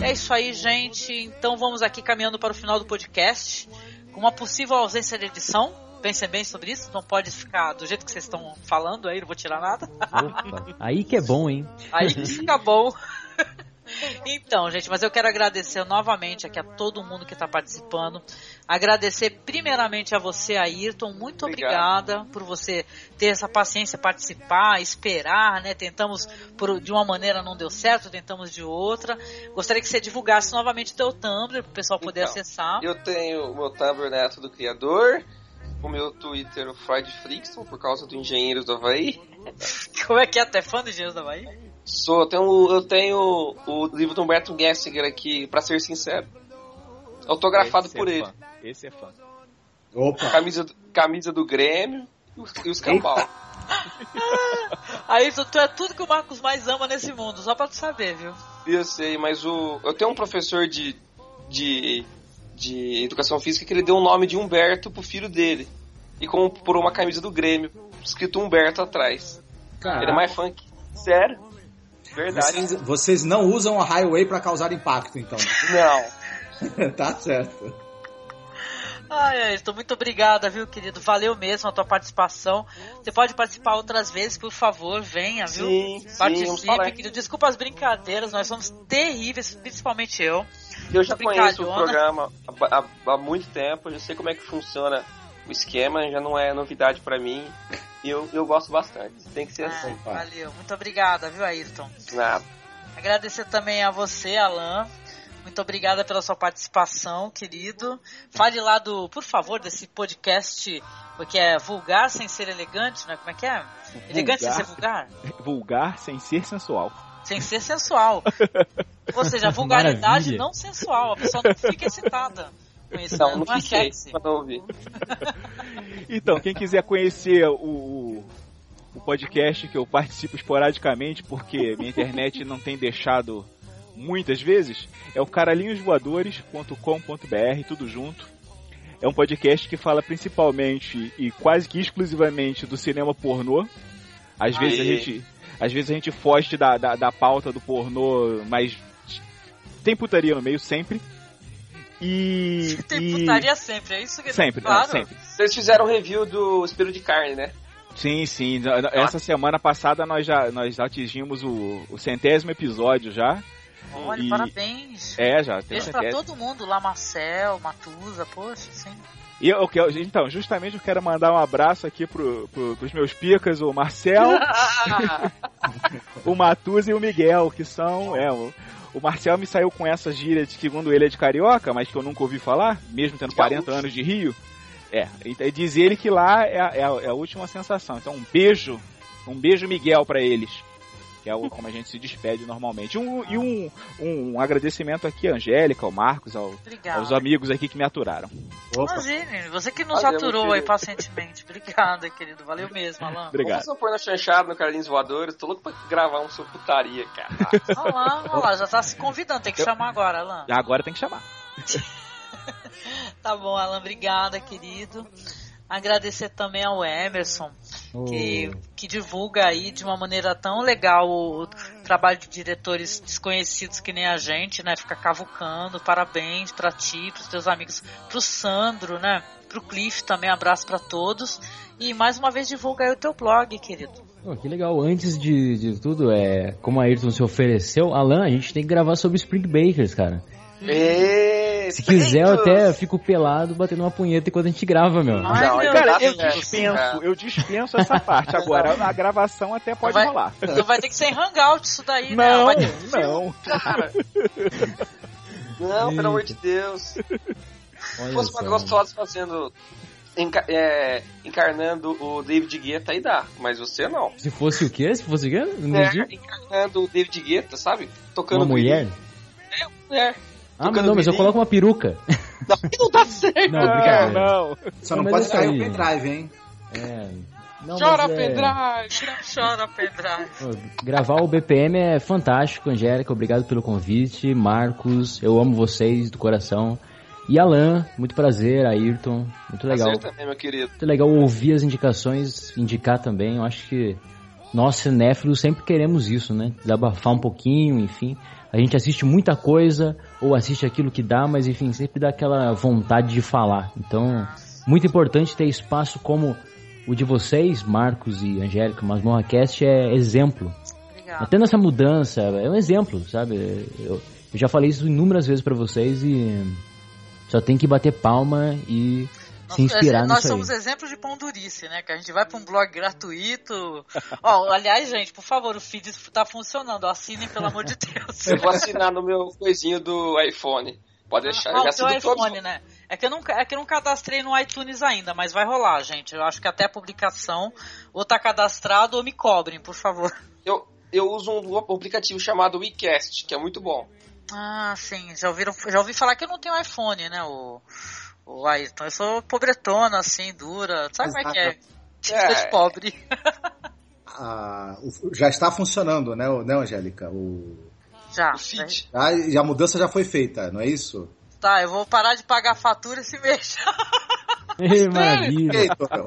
É isso aí, gente. Então vamos aqui caminhando para o final do podcast. Com uma possível ausência de edição. Pensem bem sobre isso, não pode ficar do jeito que vocês estão falando aí, não vou tirar nada. Opa, aí que é bom, hein? Aí que fica bom. [laughs] Então, gente, mas eu quero agradecer novamente aqui a todo mundo que está participando. Agradecer primeiramente a você, Ayrton. Muito Obrigado. obrigada por você ter essa paciência, participar, esperar, né? Tentamos por, de uma maneira não deu certo, tentamos de outra. Gostaria que você divulgasse novamente o teu Tumblr para o pessoal poder então, acessar. Eu tenho o meu Tumblr Neto do Criador, o meu Twitter, o Freud Frickson, por causa do Engenheiros do Havaí. [laughs] Como é que é? Até fã do Engenheiros do Havaí? Sou, eu tenho, eu tenho o livro do Humberto Gessinger aqui, para ser sincero. Autografado por é ele. Fã. Esse é fã. Opa. Camisa, camisa do Grêmio e os cambal. Aí tu, tu, é tudo que o Marcos mais ama nesse mundo, só pra tu saber, viu? Eu sei, mas o. Eu tenho um professor de. de. de educação física que ele deu o nome de Humberto pro filho dele. E comprou uma camisa do Grêmio, escrito Humberto atrás. Caraca. Ele é mais funk. Sério? Verdade. Vocês, vocês não usam a highway para causar impacto, então. Não. [laughs] tá certo. Ai, Ayrton, muito obrigada, viu, querido? Valeu mesmo a tua participação. Você pode participar outras vezes, por favor, venha, viu? Sim, Participe, querido. Desculpa as brincadeiras, nós somos terríveis, principalmente eu. Eu já conheço o programa há, há, há muito tempo, já sei como é que funciona o esquema, já não é novidade para mim. E eu, eu gosto bastante. Tem que ser ah, assim. Valeu, muito obrigada, viu, Ayrton? Nada. Agradecer também a você, Alan. Muito obrigada pela sua participação, querido. Fale lá do, por favor, desse podcast, porque é vulgar sem ser elegante, né? Como é que é? Vulgar, elegante sem ser vulgar? Vulgar sem ser sensual. Sem ser sensual. [laughs] Ou seja, vulgaridade Maravilha. não sensual. A pessoa não fica excitada. Não, né? não, não fiquei, ouvir. [laughs] então, quem quiser conhecer o, o podcast que eu participo esporadicamente, porque minha internet não tem deixado muitas vezes, é o caralhinhosvoadores.com.br, tudo junto. É um podcast que fala principalmente e quase que exclusivamente do cinema pornô. Às Aê. vezes a gente, às vezes a gente foge da, da, da pauta do pornô, mas tem putaria no meio sempre. E. Tem e... putaria sempre, é isso que Sempre, claro. não, sempre. Vocês fizeram um review do Espírito de Carne, né? Sim, sim. Essa semana passada nós já nós atingimos o, o centésimo episódio já. Olha, e... parabéns. É, já. Beijo pra todo mundo lá, Marcel, Matusa, poxa, sim. E eu, eu, então, justamente eu quero mandar um abraço aqui pro, pro, pros meus picas, o Marcel, [laughs] [laughs] o Matusa e o Miguel, que são. É, o, Marcel me saiu com essa gíria de segundo ele é de carioca, mas que eu nunca ouvi falar, mesmo tendo 40 anos de Rio. É, e diz ele que lá é a, é a, é a última sensação. Então, um beijo, um beijo, Miguel, para eles que é o, como a gente se despede normalmente. Um, e um, um, agradecimento aqui à Angélica, ao Marcos, ao, aos amigos aqui que me aturaram. Imagine, você que nos Valeu, aturou aí pacientemente. Obrigado, querido. Valeu mesmo, Alan. [laughs] Obrigado. Você põe na chanchada no Carlinhos Voadores, tô louco pra gravar um seu putaria, cara. [laughs] Olha lá, olha lá, já tá se convidando, tem que Eu... chamar agora, Alan. Agora tem que chamar. [laughs] tá bom, Alan, obrigada, querido. Agradecer também ao Emerson, Oh. que, que divulga aí de uma maneira tão legal o, o trabalho de diretores desconhecidos que nem a gente, né? Fica cavucando. Parabéns pra ti, pros teus amigos, pro Sandro, né? Pro Cliff também, abraço pra todos. E mais uma vez divulga aí o teu blog, querido. Pô, que legal. Antes de, de tudo, é, como a Ayrton se ofereceu, Alan, a gente tem que gravar sobre Spring Bakers, cara. Se quiser, eu até fico pelado batendo uma punheta enquanto a gente grava, meu. Não, Cara, eu dispenso, eu dispenso essa parte. Agora, a gravação até pode Vai- rolar. Então vai ter que ser em hangout isso daí, né? Não, Vai ter- não. Cara. Não, pelo amor de Deus. Se Olha fosse uma gostosa fazendo. enca- é, encarnando o David Guetta, aí dá. Mas você não. Se fosse o quê? Se fosse o quê? Não É, entendi. encarnando o David Guetta, sabe? Tocando Uma mulher? É, mulher. Ah, não, mas eu coloco uma peruca. Não, não dá certo. Não, É, brincadeira. não. Só Não, não, pode cair aí. o pendrive, hein? É. Não, Chora, é- pendrive. Chora, pendrive. Gravar o BPM é fantástico, Angélica. Obrigado pelo convite. Marcos, eu amo vocês do coração. E Alan, muito prazer. Ayrton, muito legal. Prazer também, meu querido. Muito legal ouvir as indicações, indicar também. Eu acho que nós cinéfilos sempre queremos isso, né? Desabafar um pouquinho, enfim. A gente assiste muita coisa, ou assiste aquilo que dá, mas enfim, sempre dá aquela vontade de falar. Então, muito importante ter espaço como o de vocês, Marcos e Angélica, Masmorra Cast é exemplo. Obrigado. Até nessa mudança, é um exemplo, sabe? Eu, eu já falei isso inúmeras vezes pra vocês e só tem que bater palma e se inspirar nós nisso aí. somos exemplos de pão durice, né? Que a gente vai pra um blog gratuito. Ó, aliás, gente, por favor, o feed tá funcionando. Assinem, pelo amor de [laughs] Deus. Eu vou assinar no meu coisinho do iPhone. Pode deixar. Ah, eu já o teu assino todos. iPhone, né? É que, eu não, é que eu não cadastrei no iTunes ainda, mas vai rolar, gente. Eu acho que até a publicação ou tá cadastrado ou me cobrem, por favor. Eu, eu uso um aplicativo chamado WeCast, que é muito bom. Ah, sim. Já, ouviram, já ouvi falar que eu não tenho iPhone, né? O, o Ayrton. Eu sou pobretona, assim, dura. Sabe como é que é? É. Ser pobre. [laughs] Ah, já está funcionando, né, né Angélica? O, Já. O feed. a mudança já foi feita, não é isso? Tá, eu vou parar de pagar fatura esse mês. [laughs] Ei,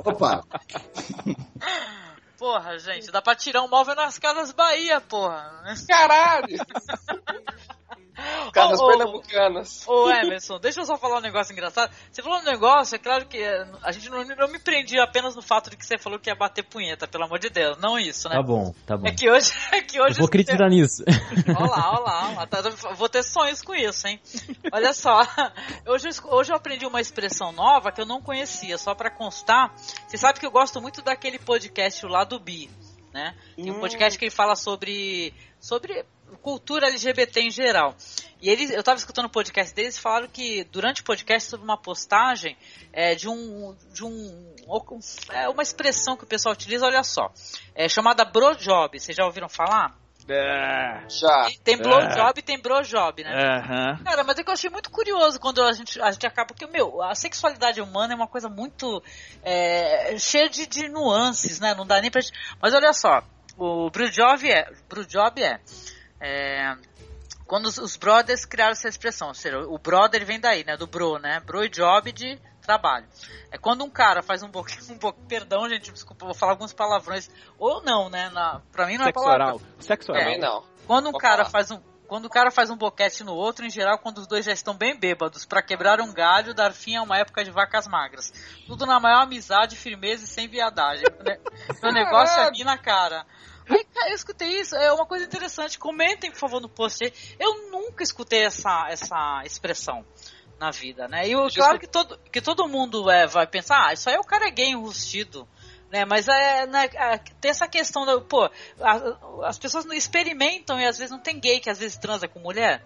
Opa, [laughs] Porra, gente, dá pra tirar um móvel nas casas Bahia, porra. Caralho! [gasps] Casas Ô, ô, pernambucanas. Ô Emerson, deixa eu só falar um negócio engraçado. Você falou um negócio, é claro que eh, a gente não, não me prendia apenas no fato de que você falou que ia bater punheta, pelo amor de Deus. Não isso, né? Tá bom, tá bom. É que hoje. [laughs] É que hoje Eu vou acreditar nisso. [laughs] Olha lá, olha lá, olha lá. Tá- vou ter sonhos com isso, hein? Olha só, [laughs] hoje, hoje eu aprendi uma expressão nova que eu não conhecia, só pra constar. Você sabe que eu gosto muito daquele podcast lá do Bi, né? Tem um Hum. podcast que ele fala sobre, sobre cultura LGBT em geral. E eles, eu tava escutando o podcast deles e falaram que durante o podcast sobre uma postagem é, de um. de um. É uma expressão que o pessoal utiliza, olha só. É chamada brojob. Vocês já ouviram falar? É. Já. Tem- blowjob e tem brojob, né? Aham. Cara, mas é que eu achei muito curioso quando a gente, a gente acaba. Porque, meu, a sexualidade humana é uma coisa muito. é, cheia de, de nuances, né? Não dá nem pra gente. Mas olha só, o Brewjob é. Brewjob é. É quando os, os brothers criaram essa expressão, ou seja, o brother vem daí, né? Do bro, né? Bro e job de trabalho. É quando um cara faz um pouco, [laughs] um pouco perdão, gente, desculpa, vou falar alguns palavrões, ou não, né? Na, pra mim não é Sexo palavrão. oral. Sexo oral. Também não. Quando um Pode cara falar. faz um quando o cara faz um boquete no outro, em geral, quando os dois já estão bem bêbados, pra quebrar um galho, dar fim a uma época de vacas magras. Tudo na maior amizade, firmeza e sem viadagem. [laughs] Né? Meu negócio é [laughs] na cara. Cara, eu escutei isso, é uma coisa interessante. Comentem, por favor, no post. Eu nunca escutei essa, essa expressão na vida, né? E eu, claro que todo, que todo mundo é, vai pensar, ah, isso aí é o cara é gay enrustido. Né, mas é, né, é, tem essa questão da, pô, a- as pessoas não experimentam e às vezes não tem gay que às vezes transa com mulher.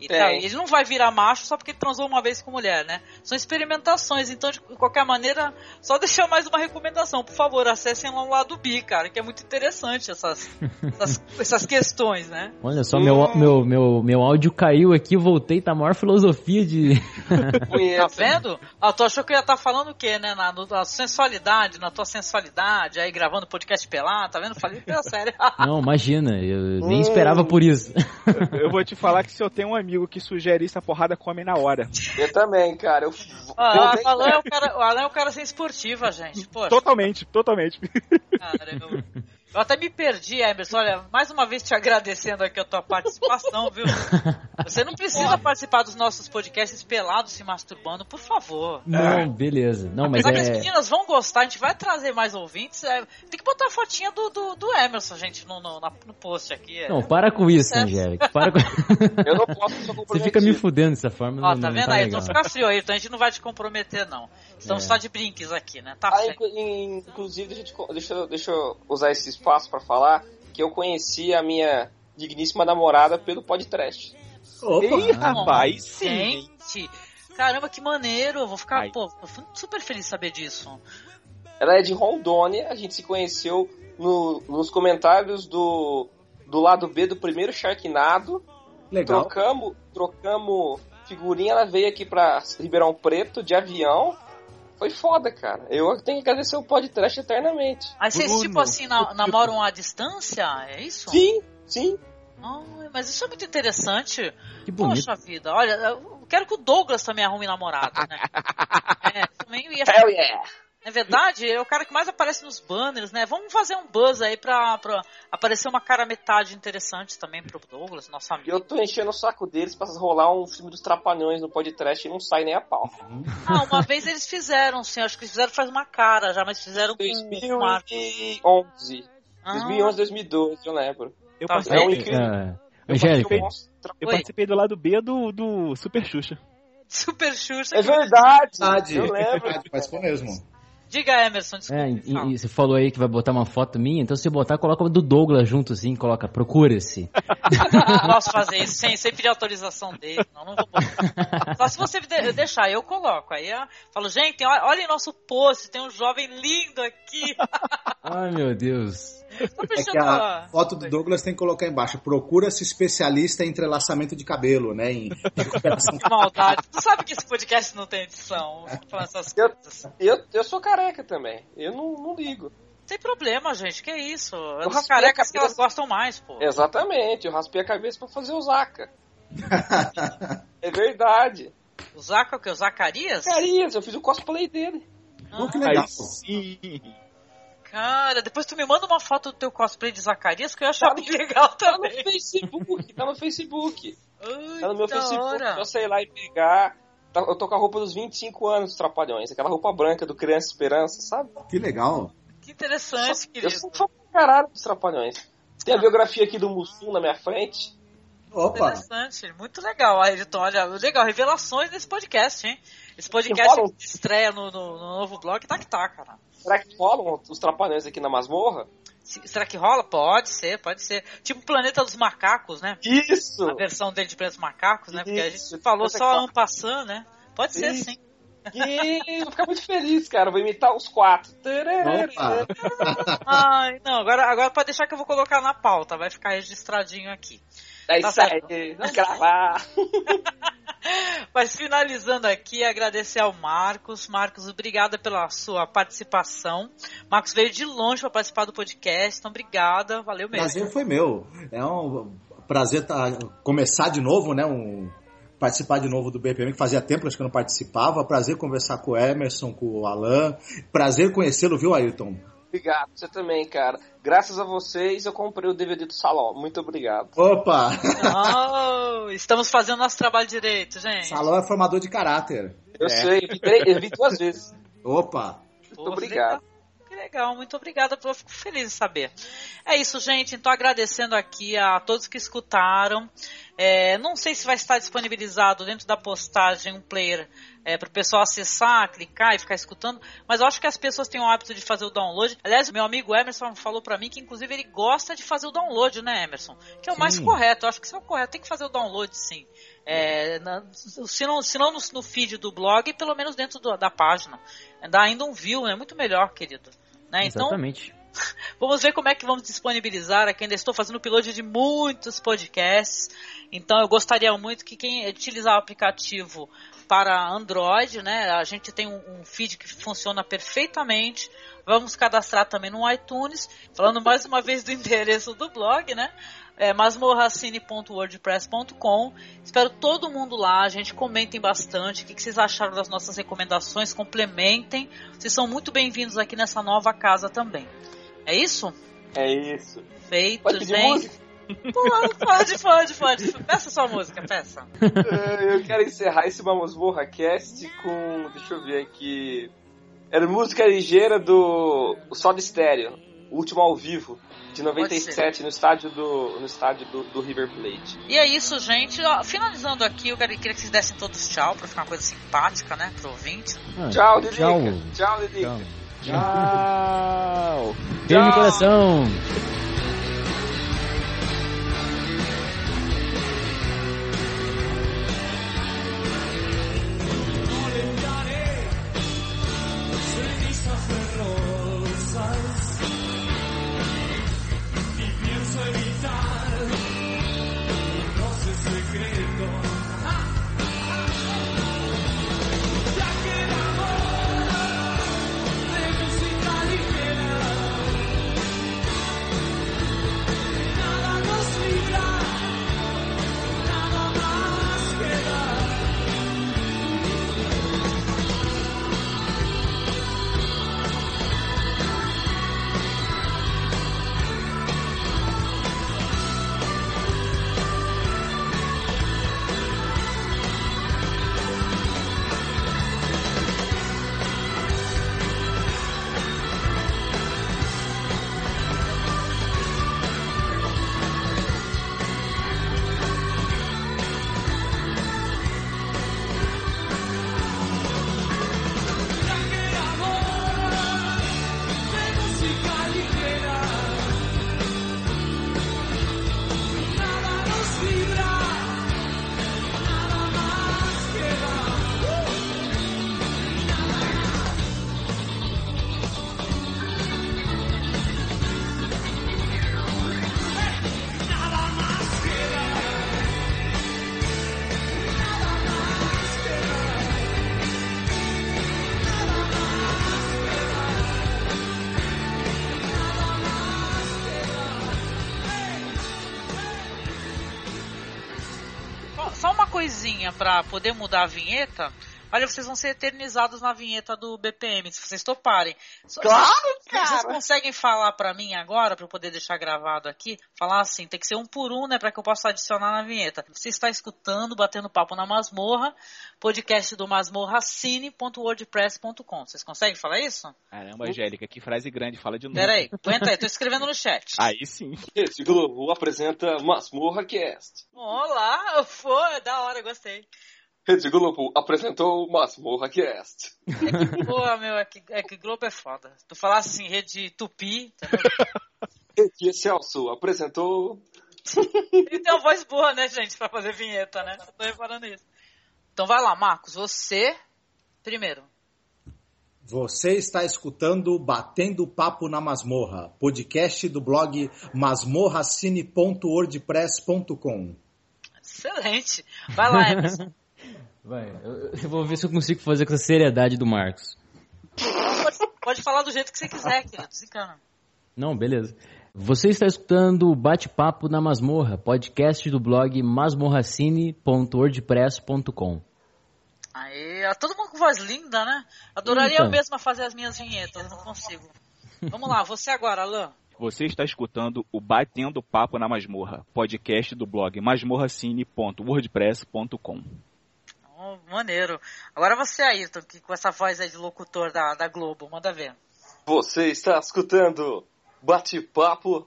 E Tem. tal. Ele não vai virar macho só porque ele transou uma vez com mulher, né? São experimentações, então de qualquer maneira, só deixar mais uma recomendação, por favor, acessem lá o lado bi, cara, que é muito interessante essas, essas, [laughs] essas questões, né? Olha só, meu, meu, meu, meu áudio caiu aqui, voltei, tá a maior filosofia de. [laughs] [laughs] Tá vendo? Ah, tu achou que eu ia estar falando o quê, né? Na, na sensualidade, na tua sensualidade, aí gravando podcast pelado, tá vendo? Falei pela sério. Não, imagina, eu nem esperava por isso. Eu vou te falar que se eu tenho um amigo amigo que sugere isso, a porrada come na hora. Eu também, cara. Eu, Ah, eu o, dei- Alan é o cara, o Alan é o cara sem esportiva, gente. Poxa, Totalmente, totalmente. cara, eu, [laughs] eu até me perdi, Emerson. Olha, mais uma vez te agradecendo aqui a tua participação, viu? [laughs] Você não precisa participar dos nossos podcasts pelados se masturbando, por favor. Não, beleza. Não, mas Apesar que as é. meninas vão gostar, a gente vai trazer mais ouvintes. é, tem que botar a fotinha do, do, do Emerson, gente, no, no, no post aqui. é. Não, para com isso, É. Angélica. Para com... [laughs] Eu não posso, eu sou Você fica me fudendo dessa forma. Ó, não, tá não vendo tá aí? legal. Então fica frio aí, então a gente não vai te comprometer, não. Estamos É. só de brinques aqui, né? Tá Ah, inclusive, deixa eu, deixa, eu- usar esse espaço pra falar que eu conheci a minha digníssima namorada pelo podcast. Opa! Ih, Bom, rapaz, sim. Gente, caramba, que maneiro. Eu vou ficar, Ai. pô, super feliz de saber disso. Ela é de Rondônia, a gente se conheceu no- nos comentários do, do lado B do primeiro Sharknado. Legal. Trocamos, trocamos figurinha, ela veio aqui pra Ribeirão Preto de avião. Foi foda, cara. Eu tenho que agradecer o podcast eternamente. Aí vocês, Bruno. tipo assim, na- namoram à distância? É isso? Sim, sim. Ai, mas isso é muito interessante. Que bonito. Poxa vida, olha, eu quero que o Douglas também arrume namorada, né? [laughs] é, também ia Hell yeah! É verdade, é o cara que mais aparece nos banners, né? Vamos fazer um buzz aí pra, pra aparecer uma cara metade interessante também pro Douglas, nosso amigo. eu tô enchendo o saco deles pra rolar um filme dos Trapalhões no podcast e não sai nem a pau. Ah, uma vez eles fizeram, sim, acho que eles fizeram faz uma cara já, mas fizeram com com o Marcos. 2011. Ah, 2011, 2012, eu lembro. Eu Tá participei, É um. Ah, Eu Angélica, Eu participei do lado B do, do Super Xuxa. Super Xuxa. É verdade! Verdade. Eu lembro. Mas foi mesmo. Diga, Emerson, desculpa. É, e, e você falou aí que vai botar uma foto minha, então se botar, coloca do Douglas junto assim, coloca, procura-se. Não [laughs] posso fazer isso sem, sem pedir autorização dele. Não, não vou botar. Só se você de- deixar, eu coloco. Aí eu falo, gente, olha, olha em nosso post, tem um jovem lindo aqui. Ai, meu Deus. É que a foto do Douglas tem que colocar embaixo. Procura-se especialista em entrelaçamento de cabelo, né? Em recuperação [laughs] Que maldade. Tu sabe que esse podcast não tem edição. Eu- coisas. Eu, eu sou careca também. Eu não, não ligo. Tem problema, gente. Que isso? As raspei a carecas que elas gostam mais, pô. Exatamente, eu raspei a cabeça pra fazer o Zaca. [laughs] É verdade. O Zaca, o que? O Zacarias? Carias, eu fiz o cosplay dele. Pô, que Ah, legal. Aí sim. Cara, depois tu me manda uma foto do teu cosplay de Zacarias que eu ia achar bem legal Tá no também. Facebook, tá no Facebook. Ai, Tá no meu Facebook. hora. Só sei lá e pegar. Tá- Eu tô com a roupa dos 25 anos dos Trapalhões. Aquela roupa branca do Criança Esperança, sabe? Que legal. Que interessante, Eu querido. sou fã pra caralho dos Trapalhões. Tem a biografia aqui do Mussum na minha frente. Opa! Interessante, muito legal, Ayrton. Olha, legal, revelações nesse podcast, hein? Esse podcast rolam. que estreia no, no- no novo blog, tá que tá, cara. Será que rolam os Trapalhões aqui na masmorra? Se- será que rola? Pode ser, pode ser. Tipo Planeta dos Macacos, né? Isso! A versão dele de Planeta dos Macacos, né? Porque a Isso, gente falou só que- en passant, né? Pode ser, Isso. sim. E eu vou ficar muito feliz, cara. Vou imitar os quatro. Opa! [laughs] Ai, não, agora, agora pode deixar que eu vou colocar na pauta, vai ficar registradinho aqui. É Tá isso aí. certo. Vamos gravar. [laughs] [laughs] Mas finalizando aqui, agradecer ao Marcos. Marcos, obrigada pela sua participação. Marcos veio de longe para participar do podcast, então obrigada, valeu mesmo. prazer foi meu. É um prazer tá, começar de novo, né? Um, participar de novo do BPM, que fazia tempo acho que eu não participava. Prazer conversar com o Emerson, com o Alan. Prazer conhecê-lo, viu, Ayrton? Obrigado, você também, cara. Graças a vocês eu comprei o DVD do Salão. Muito obrigado. Opa! Oh, estamos fazendo nosso trabalho direito, gente. Salão é formador de caráter. Eu É. sei, eu vi, duas vezes. Opa! Pô, Muito obrigado. Que legal, muito obrigada, eu fico feliz de saber. É isso, gente. Então, agradecendo aqui a todos que escutaram. É, não sei se vai estar disponibilizado dentro da postagem um player para o pessoal acessar, clicar e ficar escutando, mas eu acho que as pessoas têm o hábito de fazer o download. Aliás, meu amigo Emerson falou para mim que, inclusive, ele gosta de fazer o download, né, Emerson? Que é o mais Sim. correto. Eu acho que isso é o correto. Tem que fazer o download, sim. É, na- se não, se não no, no feed do blog, pelo menos dentro do- da página. Dá ainda um view, é muito melhor, querido. Né? Então, Exatamente. [laughs] Vamos ver como é que vamos disponibilizar aqui. Ainda estou fazendo piloto de muitos podcasts. Então eu gostaria muito que quem utilizar o aplicativo para Android, né? A gente tem um, um feed que funciona perfeitamente. Vamos cadastrar também no iTunes. Falando mais uma vez do endereço do blog, né? É masmorracine.wordpress.com. Espero todo mundo lá, gente. Comentem bastante. O que vocês acharam das nossas recomendações? Complementem. Vocês são muito bem-vindos aqui nessa nova casa também. É isso? É isso. Feito, Pode pedir gente. música? Pode, pode, pode. Peça sua música, peça. É, eu quero encerrar esse Mamosborra Cast com. Deixa eu ver aqui. Era música ligeira do Soda Stereo, o último ao vivo, de 97, no estádio do, no estádio do, do River Plate. E é isso, gente. Ó, finalizando aqui, eu queria queria que vocês dessem todos tchau pra ficar uma coisa simpática, né? Pro ouvinte. Ah, Tchau, Lidica. Tchau. Tchau, Lidica. Tchau. Tchau! Beijo coração. Pra poder mudar a vinheta. Olha, vocês vão ser eternizados na vinheta do BPM, se vocês toparem. Claro, vocês, vocês cara. conseguem falar pra mim agora, pra eu poder deixar gravado aqui? Falar assim, tem que ser um por um, né, pra que eu possa adicionar na vinheta. Você está escutando, batendo papo na masmorra, podcast do masmorracine.wordpress.com. Vocês conseguem falar isso? Caramba, Angélica, que frase grande, fala de novo. Pera aí, aguenta aí, tô escrevendo no chat. [laughs] Aí sim. Rede Globo apresenta Masmorra Cast. Olá, foi, da hora, gostei. Rede Globo apresentou Masmorra Cast. Boa, meu, é que, é que Globo é foda. Tu falasse assim, rede Tupi, entendeu? Rede Celso apresentou Ele tem uma voz boa, né, gente, pra fazer vinheta, né? Eu tô reparando isso. Então vai lá, Marcos, você primeiro. Você está escutando Batendo Papo na Masmorra, podcast do blog masmorracine.wordpress.com. Excelente. Vai lá, Emerson. Vai, eu, eu vou ver se eu consigo fazer com a seriedade do Marcos. pode, pode falar do jeito que você quiser, querido. Desencana. Não, beleza. Você está escutando o Bate-Papo na Masmorra, podcast do blog masmorracine.wordpress.com. Ó, todo mundo com voz linda, né? Adoraria Então. eu mesma fazer as minhas vinhetas, não consigo. Vamos lá, você agora, Alan. Você está escutando o Batendo Papo na Masmorra, podcast do blog masmorracine.wordpress.com. Maneiro. Agora você, Ayrton, que com essa voz aí de locutor da, da Globo, manda ver. Você está escutando Bate-Papo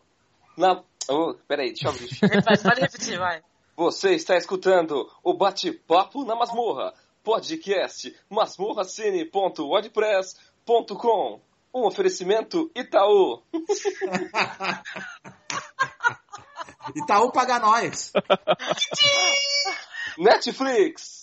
na. Oh, peraí, deixa eu abrir. [laughs] Vai, pode repetir, vai. Você está escutando o Bate-Papo na Masmorra, podcast masmorracine.wordpress.com. Um oferecimento Itaú. [laughs] Itaú paga nós. [laughs] Netflix.